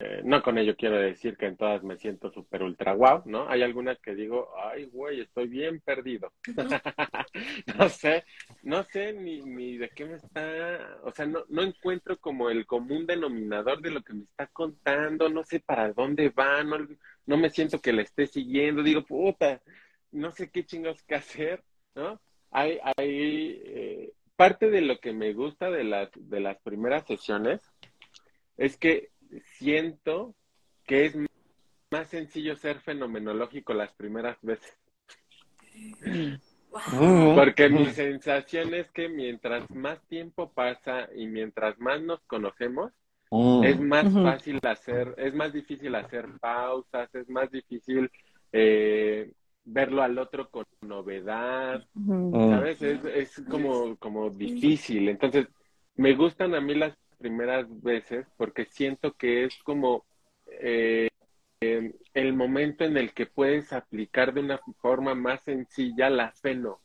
eh, no con ello quiero decir que en todas me siento súper ultra guau, ¿no? Hay algunas que digo, ay, güey, estoy bien perdido. no sé, no sé ni, ni de qué me está, o sea, no, no encuentro como el común denominador de lo que me está contando, no sé para dónde va, no, no me siento que le esté siguiendo, digo, puta, no sé qué chingos que hacer, ¿no? hay, hay eh, parte de lo que me gusta de las, de las primeras sesiones es que siento que es más sencillo ser fenomenológico las primeras veces. Porque mi sensación es que mientras más tiempo pasa y mientras más nos conocemos, mm. es más fácil hacer, es más difícil hacer pausas, es más difícil eh, verlo al otro con novedad, ¿sabes? Es, es como, como difícil. Entonces, me gustan a mí las primeras veces porque siento que es como eh, em, el momento en el que puedes aplicar de una forma más sencilla la feno.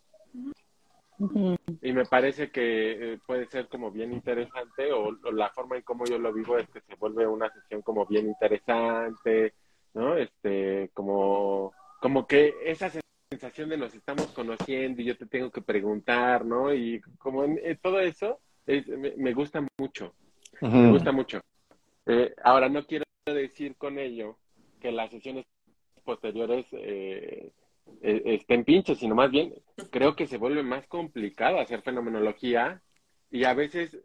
Y me parece que eh, puede ser como bien interesante o, o, la forma en cómo yo lo vivo es que se vuelve una sesión como bien interesante, ¿no? Este, como como que esa sensación de nos estamos conociendo y yo te tengo que preguntar, ¿no? Y como en, todo eso me, gusta mucho, me gusta mucho. Eh, ahora, no quiero decir con ello que las sesiones posteriores eh, e, estén pinches, sino más bien creo que se vuelve más complicado hacer fenomenología y a veces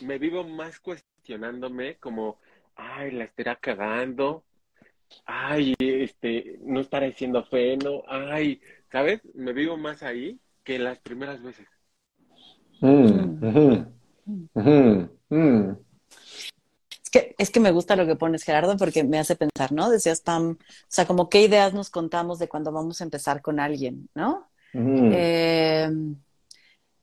me vivo más cuestionándome como, ay, la estará cagando, ay, este, no estará diciendo feno, ay, ¿sabes? Me vivo más ahí que las primeras veces. Mm, mm. Es que, es que me gusta lo que pones, Gerardo, porque me hace pensar, ¿no? Decías, Pam, o sea, como qué ideas nos contamos de cuando vamos a empezar con alguien, ¿no? Em,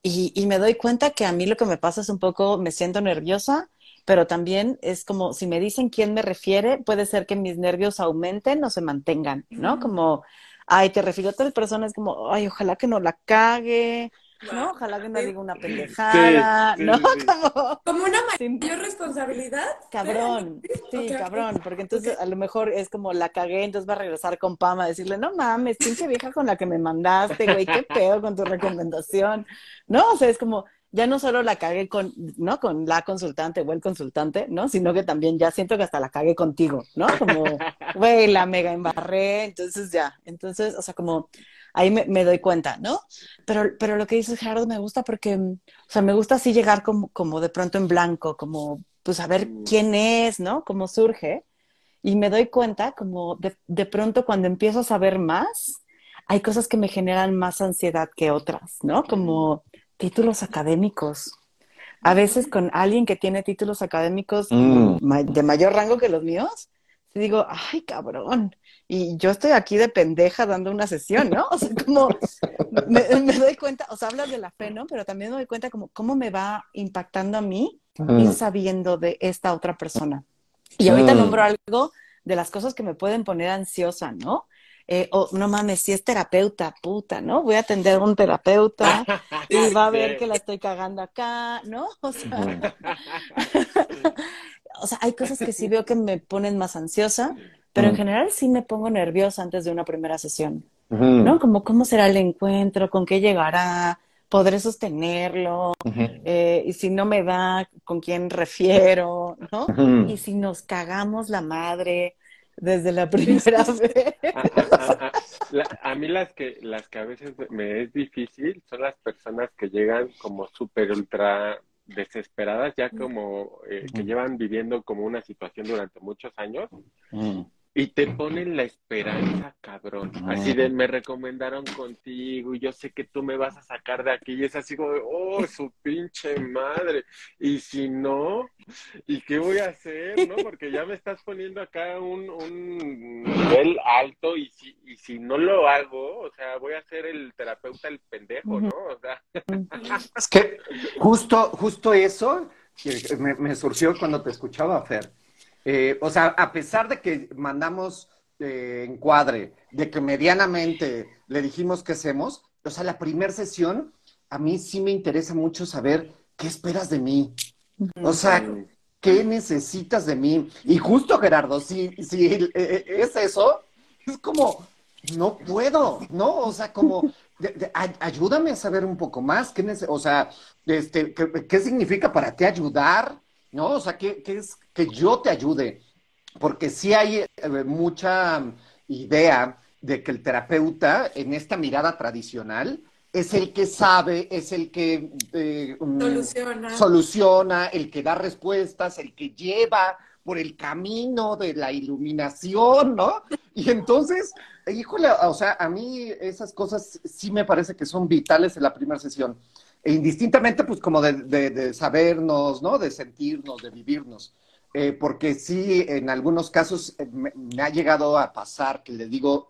y, y me doy cuenta que a mí lo que me pasa es un poco, me siento nerviosa pero también es como si me dicen quién me refiere, puede ser que mis nervios aumenten o se mantengan, ¿no? Como, ay, te refiero a otras personas, como, ay, ojalá que no la cague, ¿no? Ojalá que no diga una pendejada, ¿no? Como, como una mayor responsabilidad. Cabrón, sí, cabrón, porque entonces a lo mejor es como la cagué, entonces va a regresar con Pama a decirle, no mames, pinche vieja con la que me mandaste, güey, qué pedo con tu recomendación, ¿no? O sea, es como, ya no solo la cagué con, ¿no? Con la consultante o el consultante, ¿no? Sino que también ya siento que hasta la cagué contigo, ¿no? Como, güey, la mega embarré, entonces ya, entonces, o sea, como ahí me, doy cuenta, ¿no? Pero, pero lo que dices, Gerardo, me gusta porque, o sea, me gusta así llegar como, como de pronto en blanco, como, pues, a ver mm. quién es, ¿no? Cómo surge. Y me doy cuenta como de, de pronto cuando empiezo a saber más, hay cosas que me generan más ansiedad que otras, ¿no? Como títulos académicos. A veces con alguien que tiene títulos académicos mm. de mayor rango que los míos, digo, ay, cabrón. Y yo estoy aquí de pendeja dando una sesión, ¿no? O sea, como me, doy cuenta, o sea, hablas de la fe, ¿no? Pero también me doy cuenta como cómo me va impactando a mí ir mm. sabiendo de esta otra persona. Y ahorita mm. nombro algo de las cosas que me pueden poner ansiosa, ¿no? Eh, o no mames, si es terapeuta, puta, ¿no? Voy a atender a un terapeuta y va a ver que la estoy cagando acá, ¿no? O sea, o sea, hay cosas que sí veo que me ponen más ansiosa, pero en general sí me pongo nerviosa antes de una primera sesión, ¿no? Como cómo será el encuentro, con qué llegará, podré sostenerlo, eh, y si no me da, con quién refiero, ¿no? Y si nos cagamos la madre, desde la primera vez. A, mí las que, las que a veces me es difícil son las personas que llegan como súper ultra desesperadas, ya como eh, que llevan viviendo como una situación durante muchos años y te ponen la esperanza, cabrón. Así de, me recomendaron contigo y yo sé que tú me vas a sacar de aquí. Y es así como, oh, su pinche madre. Y si no, ¿y qué voy a hacer? ¿No? Porque ya me estás poniendo acá un, un nivel alto y si, y si no lo hago, o sea, voy a ser el terapeuta el pendejo, ¿no? O sea. Es que justo, justo eso me, me surgió cuando te escuchaba, Fer eh, o sea, a pesar de que mandamos eh, encuadre, de que medianamente le dijimos qué hacemos, o sea, la primera sesión, a mí sí me interesa mucho saber qué esperas de mí. O sea, ¿qué necesitas de mí? Y justo, Gerardo, si, si eh, es eso, es como, no puedo, ¿no? O sea, como, ayúdame a saber un poco más, ¿qué o sea, este, ¿qué, significa para ti ayudar? ¿No? O sea, que, es que yo te ayude, porque sí hay eh, mucha idea de que el terapeuta en esta mirada tradicional es el que sabe, es el que eh, mm, soluciona. soluciona, el que da respuestas, el que lleva por el camino de la iluminación, ¿no? Y entonces, híjole, o sea, a mí esas cosas sí me parece que son vitales en la primera sesión. E indistintamente, pues como de, sabernos, ¿no? De sentirnos, de vivirnos. Eh, porque sí, en algunos casos eh, me, ha llegado a pasar que le digo,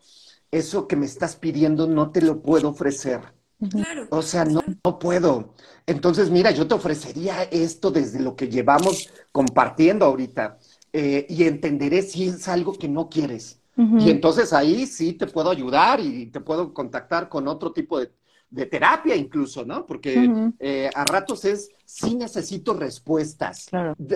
eso que me estás pidiendo no te lo puedo ofrecer. Claro. O sea, no, no puedo. Entonces, mira, yo te ofrecería esto desde lo que llevamos compartiendo ahorita eh, y entenderé si es algo que no quieres. Y entonces ahí sí te puedo ayudar y te puedo contactar con otro tipo de, de terapia incluso, ¿no? Porque eh, a ratos es, sí necesito respuestas,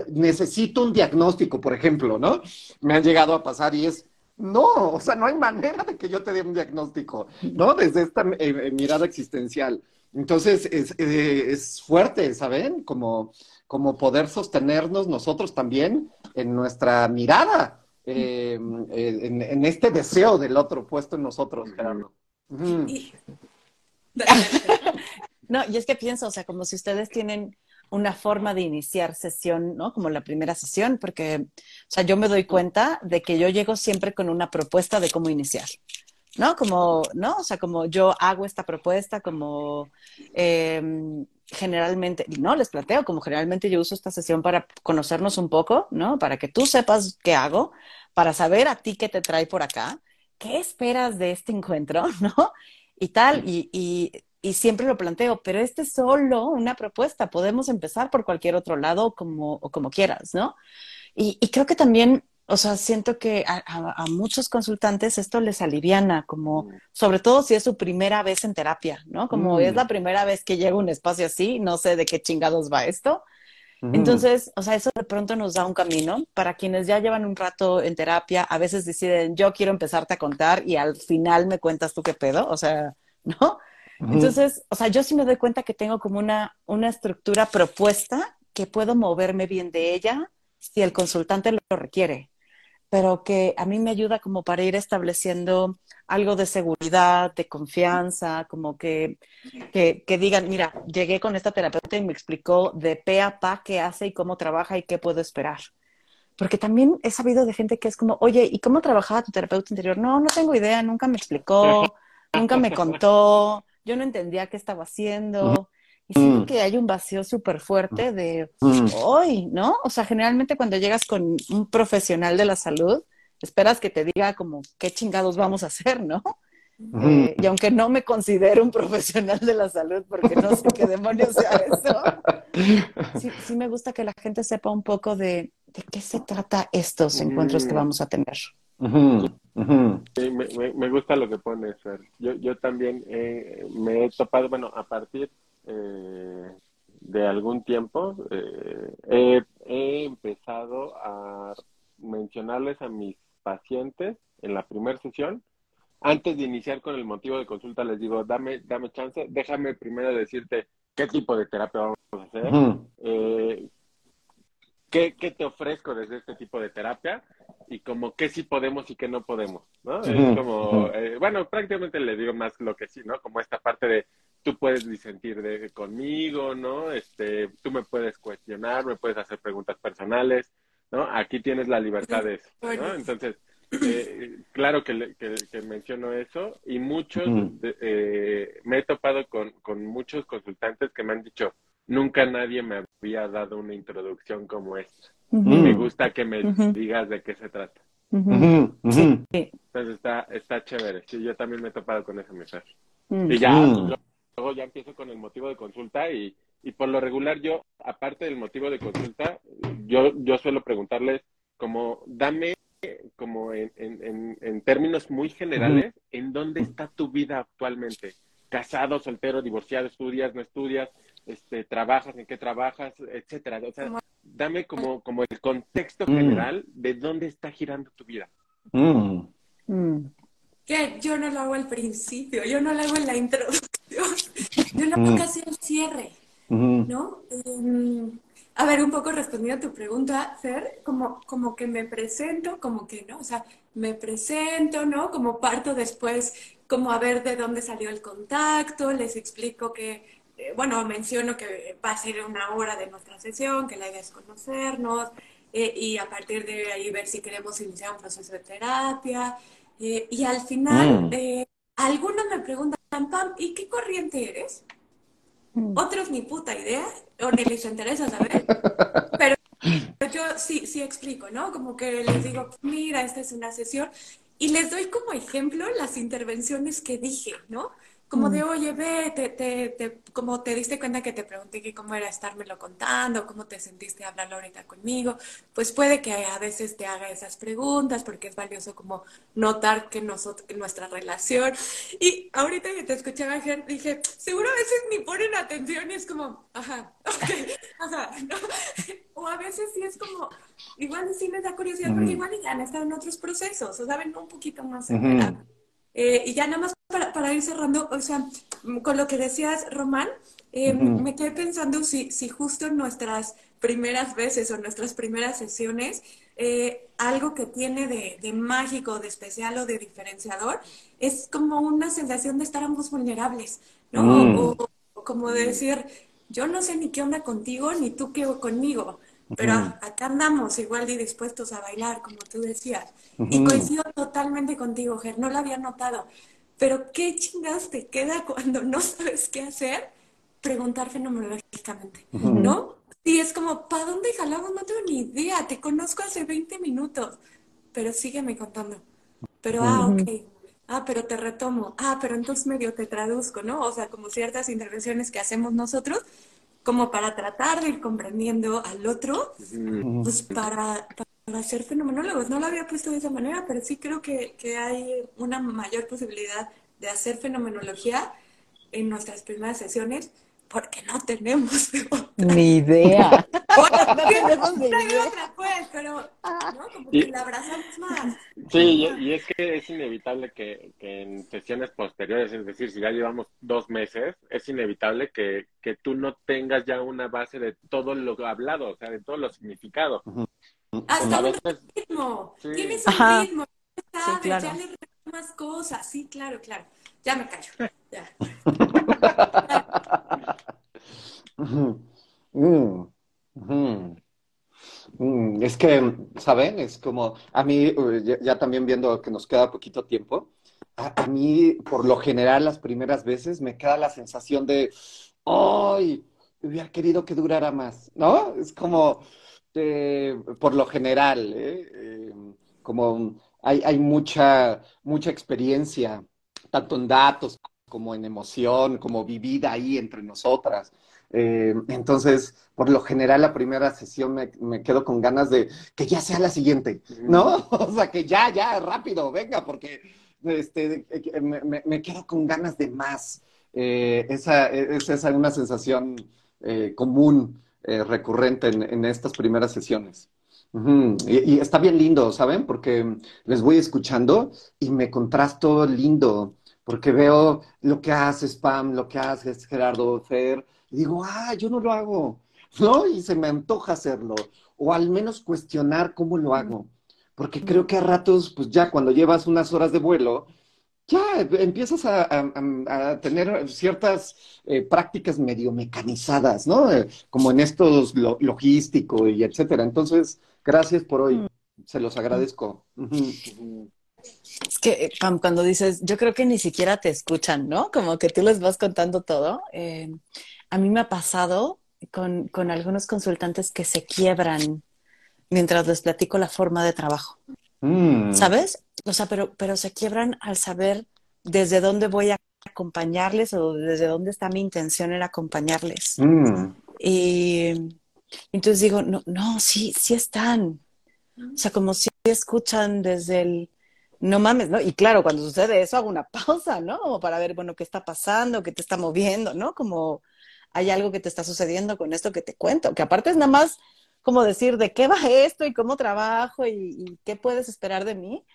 necesito un diagnóstico, por ejemplo, ¿no? Me han llegado a pasar y es, no, o sea, no hay manera de que yo te dé un diagnóstico, ¿no? Desde esta eh, eh, mirada existencial. Entonces, es, es fuerte, ¿saben? Como, como poder sostenernos nosotros también en nuestra mirada, en, en, este deseo del otro puesto en nosotros, Gerardo. no, y es que pienso, o sea, como si ustedes tienen una forma de iniciar sesión, ¿no? Como la primera sesión, porque, o sea, yo me doy cuenta de que yo llego siempre con una propuesta de cómo iniciar, ¿no? Como, ¿no? O sea, como yo hago esta propuesta, como em, generalmente, no, les planteo, como generalmente yo uso esta sesión para conocernos un poco, ¿no? Para que tú sepas qué hago, para saber a ti qué te trae por acá, qué esperas de este encuentro, ¿no? Y tal, y, y, siempre lo planteo, pero este es solo una propuesta, podemos empezar por cualquier otro lado como, o como quieras, ¿no? Y, y creo que también, o sea, siento que a, a, muchos consultantes esto les aliviana, como, mm. sobre todo si es su primera vez en terapia, ¿no? Como es la mm. primera vez que llega a un espacio así, no sé de qué chingados va esto. Entonces, o sea, eso de pronto nos da un camino. Para quienes ya llevan un rato en terapia, a veces deciden, yo quiero empezarte a contar y al final me cuentas tú qué pedo, o sea, ¿no? Entonces, o sea, yo sí me doy cuenta que tengo como una, una estructura propuesta que puedo moverme bien de ella si el consultante lo requiere pero que a mí me ayuda como para ir estableciendo algo de seguridad, de confianza, como que, que, digan, mira, llegué con esta terapeuta y me explicó de pe a pa qué hace y cómo trabaja y qué puedo esperar. Porque también he sabido de gente que es como, oye, ¿y cómo trabajaba tu terapeuta interior? No, no tengo idea, nunca me explicó, nunca me contó, yo no entendía qué estaba haciendo. Y siento mm. que hay un vacío súper fuerte de mm. hoy, ¿no? O sea, generalmente cuando llegas con un profesional de la salud, esperas que te diga como qué chingados vamos a hacer, ¿no? Eh, y aunque no me considero un profesional de la salud, porque no sé qué demonios sea eso, sí, sí, me gusta que la gente sepa un poco de, de qué se trata estos encuentros que vamos a tener. Sí, me, gusta lo que pones, Fer. Yo, yo también me he topado, bueno, a partir eh, de algún tiempo, eh, he, empezado a mencionarles a mis pacientes en la primera sesión, antes de iniciar con el motivo de consulta, les digo, dame, dame chance, déjame primero decirte qué tipo de terapia vamos a hacer, eh, ¿qué, ¿qué, te ofrezco desde este tipo de terapia y como qué sí podemos y qué no podemos, ¿no? Es como, eh, bueno, prácticamente le digo más lo que sí, ¿no? Como esta parte de tú puedes disentir de, conmigo, ¿no? Este, tú me puedes cuestionar, me puedes hacer preguntas personales, ¿no? Aquí tienes la libertad de eso, ¿no? Entonces, eh, claro que, que, menciono eso y muchos, eh, me he topado con, con muchos consultantes que me han dicho, nunca nadie me había dado una introducción como esta. Me gusta que me digas de qué se trata. Entonces está, está chévere. Sí, yo también me he topado con ese mensaje. Y ya, luego ya empiezo con el motivo de consulta y, y por lo regular yo, aparte del motivo de consulta, yo, yo suelo preguntarles como, dame como en, en, en términos muy generales, ¿en dónde está tu vida actualmente? Casado, soltero, divorciado, estudias, no estudias, este, trabajas, en qué trabajas, etcétera. O sea, dame como, como el contexto mm. general de dónde está girando tu vida. Mm. Mm. Que yo no lo hago al principio, yo no lo hago en la introducción, yo lo hago casi al cierre, ¿no? Em, a ver, un poco respondiendo a tu pregunta, Fer, como, como que me presento, como que, ¿no? O sea, me presento, ¿no? Como parto después, como a ver de dónde salió el contacto, les explico que eh, bueno, menciono que va a ser una hora de nuestra sesión, que la idea es conocernos eh, y a partir de ahí ver si queremos iniciar un proceso de terapia. Eh, y al final, mm. algunos me preguntan, Pam, ¿y qué corriente eres? Mm. Otros ni puta idea, o ni les interesa saber. Pero yo sí, sí explico, ¿no? Como que les digo, mira, esta es una sesión. Y les doy como ejemplo las intervenciones que dije, ¿no? Como de, mm. oye, ve, te, te, te, como te diste cuenta que te pregunté que cómo era estármelo contando, cómo te sentiste hablarlo ahorita conmigo, pues puede que a veces te haga esas preguntas porque es valioso como notar que nosotros, nuestra relación. Y ahorita que te escuchaba, dije, seguro a veces ni ponen atención y es como, ajá, ok, ajá, ¿no? O a veces sí es como, igual sí les da curiosidad porque igual ya han estado en otros procesos, o saben un poquito más eh, y ya nada más para, para, ir cerrando, o sea, con lo que decías, Román, eh, me quedé pensando si, si justo en nuestras primeras veces o nuestras primeras sesiones, eh, algo que tiene de, de, mágico, de especial o de diferenciador, es como una sensación de estar ambos vulnerables, ¿no? Mm. O, como de decir, yo no sé ni qué onda contigo, ni tú qué conmigo, pero acá andamos igual de dispuestos a bailar, como tú decías. Y coincido totalmente contigo, Ger, no lo había notado. Pero qué chingados te queda cuando no sabes qué hacer, preguntar fenomenológicamente, ¿no? Y es como, ¿para dónde jalamos? No tengo ni idea, te conozco hace 20 minutos, pero sígueme contando. Pero, ah, ok. Ah, pero te retomo. Ah, pero entonces medio te traduzco, ¿no? O sea, como ciertas intervenciones que hacemos nosotros, como para tratar de ir comprendiendo al otro, pues para, para ser fenomenólogos. No lo había puesto de esa manera, pero sí creo que, que hay una mayor posibilidad de hacer fenomenología en nuestras primeras sesiones porque no tenemos ni idea. bueno, no tenemos ni idea. Otra, pues, pero ¿no? como que la abrazamos más. Sí, y, es que es inevitable que, que, en sesiones posteriores, es decir, si ya llevamos dos meses, es inevitable que, que tú no tengas ya una base de todo lo hablado, o sea, de todo lo significado. Hasta un ritmo. Tienes un ritmo. Sabes, claro. Ya le más cosas. Sí, claro, claro. Ya me callo. Ya. Mm, mm. Es que, ¿saben? Es como, a mí, ya, también viendo que nos queda poquito tiempo, a, mí, por lo general, las primeras veces me queda la sensación de, ¡ay! Hubiera querido que durara más, ¿no? Es como, eh, por lo general, ¿eh? Eh, como hay, hay mucha, mucha experiencia, tanto en datos como en emoción, como vivida ahí entre nosotras. Eh, entonces, por lo general, la primera sesión me, quedo con ganas de que ya sea la siguiente, ¿no? O sea, que ya, ya, rápido, venga, porque este, me, quedo con ganas de más. Eh, esa, esa, es una sensación eh, común, recurrente en, estas primeras sesiones. y, y, está bien lindo, ¿saben? Porque les voy escuchando y me contrasto lindo, porque veo lo que hace Spam, lo que hace Gerardo Fer, y digo, ah, yo no lo hago, ¿no? Y se me antoja hacerlo, o al menos cuestionar cómo lo hago, porque creo que a ratos, pues ya cuando llevas unas horas de vuelo, ya empiezas a, tener ciertas eh, prácticas medio mecanizadas, ¿no? Eh, como en estos logístico y etcétera. Entonces, gracias por hoy. Se los agradezco. Es que, Pam, cuando dices, yo creo que ni siquiera te escuchan, ¿no? Como que tú les vas contando todo. Eh, a mí me ha pasado con, algunos consultantes que se quiebran mientras les platico la forma de trabajo. Mm. ¿Sabes? O sea, pero, pero se quiebran al saber desde dónde voy a acompañarles o desde dónde está mi intención en acompañarles. Mm. Y entonces digo, no, no, sí, sí están. O sea, como si escuchan desde el, no mames, ¿no? Y claro, cuando sucede eso hago una pausa, ¿no? Para ver, bueno, qué está pasando, qué te está moviendo, ¿no? Como hay algo que te está sucediendo con esto que te cuento, que aparte es nada más como decir de qué va esto y cómo trabajo y, qué puedes esperar de mí.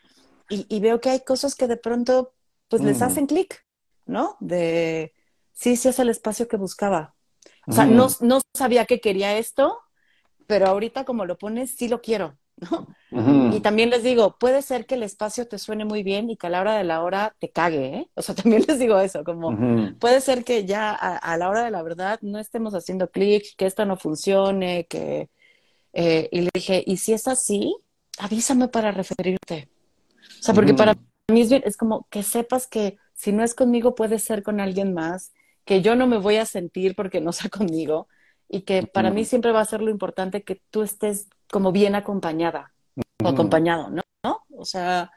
Y, veo que hay cosas que de pronto pues les hacen clic, ¿no? De sí, sí es el espacio que buscaba. O sea, no, no sabía que quería esto, pero ahorita como lo pones, sí lo quiero. Y también les digo, puede ser que el espacio te suene muy bien y que a la hora de la hora te cague, ¿eh? O sea, también les digo eso, como puede ser que ya a, la hora de la verdad no estemos haciendo clic, que esto no funcione, que... Eh, y le dije, y si es así, avísame para referirte. O sea, porque para mí es, bien, es como que sepas que si no es conmigo puede ser con alguien más, que yo no me voy a sentir porque no sea conmigo y que para mí siempre va a ser lo importante que tú estés como bien acompañada o acompañado, ¿no? O sea,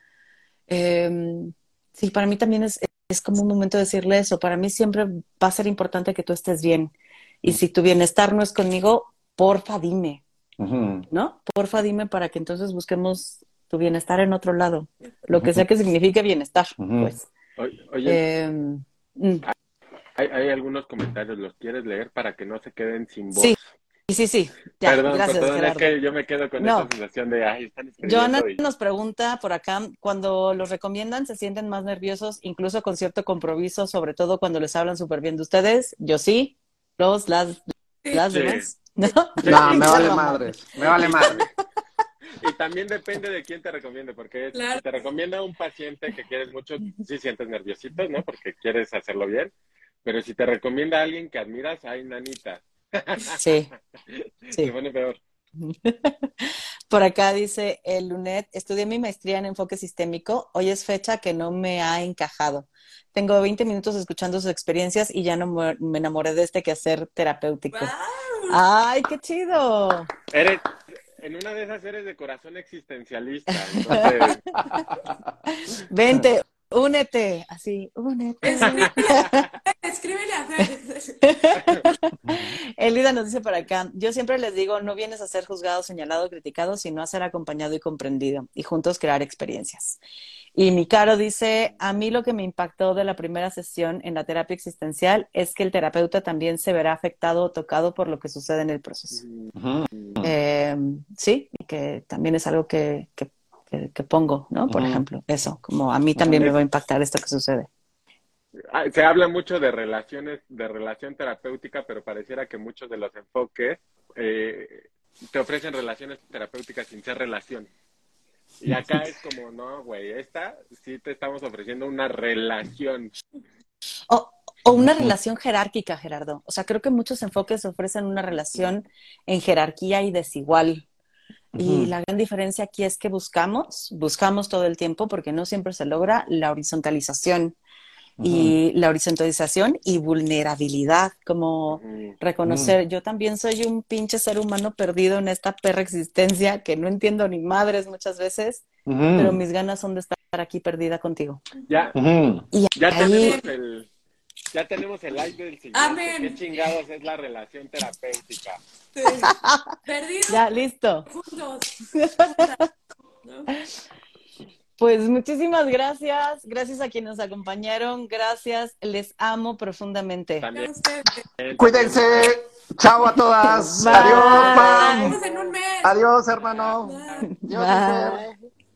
em, sí, para mí también es, es como un momento de decirle eso. Para mí siempre va a ser importante que tú estés bien. Y si tu bienestar no es conmigo, porfa, dime, ¿no? Porfa, dime para que entonces busquemos tu bienestar en otro lado. Lo que sea que signifique bienestar, pues. Oye, em, mm. hay, hay, algunos comentarios, ¿los quieres leer para que no se queden sin voz? Sí, Sí, sí, Ya, perdón, gracias, perdón, es que yo me quedo con esa sensación de, ay, están escribiendo. Joana nos pregunta por acá, cuando los recomiendan, ¿se sienten más nerviosos, incluso con cierto compromiso, sobre todo cuando les hablan súper bien de ustedes? Yo sí, los, las, las demás. ¿No? no, me vale madre, me vale madre. Y también depende de quién te recomiende, porque si te recomienda un paciente que quieres mucho, sí sientes nerviosito, ¿no? Porque quieres hacerlo bien. Pero si te recomienda a alguien que admiras, ay, nanita, Sí. sí. Se pone peor. Por acá dice el Lunet, estudié mi maestría en enfoque sistémico, hoy es fecha que no me ha encajado. Tengo 20 minutos escuchando sus experiencias y ya no me enamoré de este quehacer terapéutico. ¡Ay, qué chido! Eres, en una de esas eres de corazón existencialista. Entonces... Vente, Únete, así, únete. Escríbele a Fer. Elida nos dice por acá, yo siempre les digo, no vienes a ser juzgado, señalado, criticado, sino a ser acompañado y comprendido y juntos crear experiencias. Y mi caro dice, a mí lo que me impactó de la primera sesión en la terapia existencial es que el terapeuta también se verá afectado o tocado por lo que sucede en el proceso. Eh, sí, y que también es algo que, que que, pongo, ¿no? Por ejemplo, eso, como a mí también me va a impactar esto que sucede. Ah, se habla mucho de relaciones, de relación terapéutica, pero pareciera que muchos de los enfoques eh, te ofrecen relaciones terapéuticas sin ser relación. Y acá es como, no, güey, esta sí te estamos ofreciendo una relación. O, o una relación jerárquica, Gerardo. O sea, creo que muchos enfoques ofrecen una relación en jerarquía y desigual. Y la gran diferencia aquí es que buscamos, buscamos todo el tiempo, porque no siempre se logra la horizontalización. Y la horizontalización y vulnerabilidad, como reconocer, yo también soy un pinche ser humano perdido en esta perra existencia que no entiendo ni madres muchas veces, pero mis ganas son de estar aquí perdida contigo. Ya, y ya tenemos el, ya tenemos el like del siguiente. Amén. ¿Qué chingados es la relación terapéutica? Sí. Perdidos Ya, listo. juntos. ¿No? Pues muchísimas gracias. Gracias a quienes nos acompañaron. Gracias. Les amo profundamente. También. Cuídense. Chao a todas. Bye. Adiós, Nos Pam. vemos en un mes. Adiós, hermano. Bye. Adiós. Bye.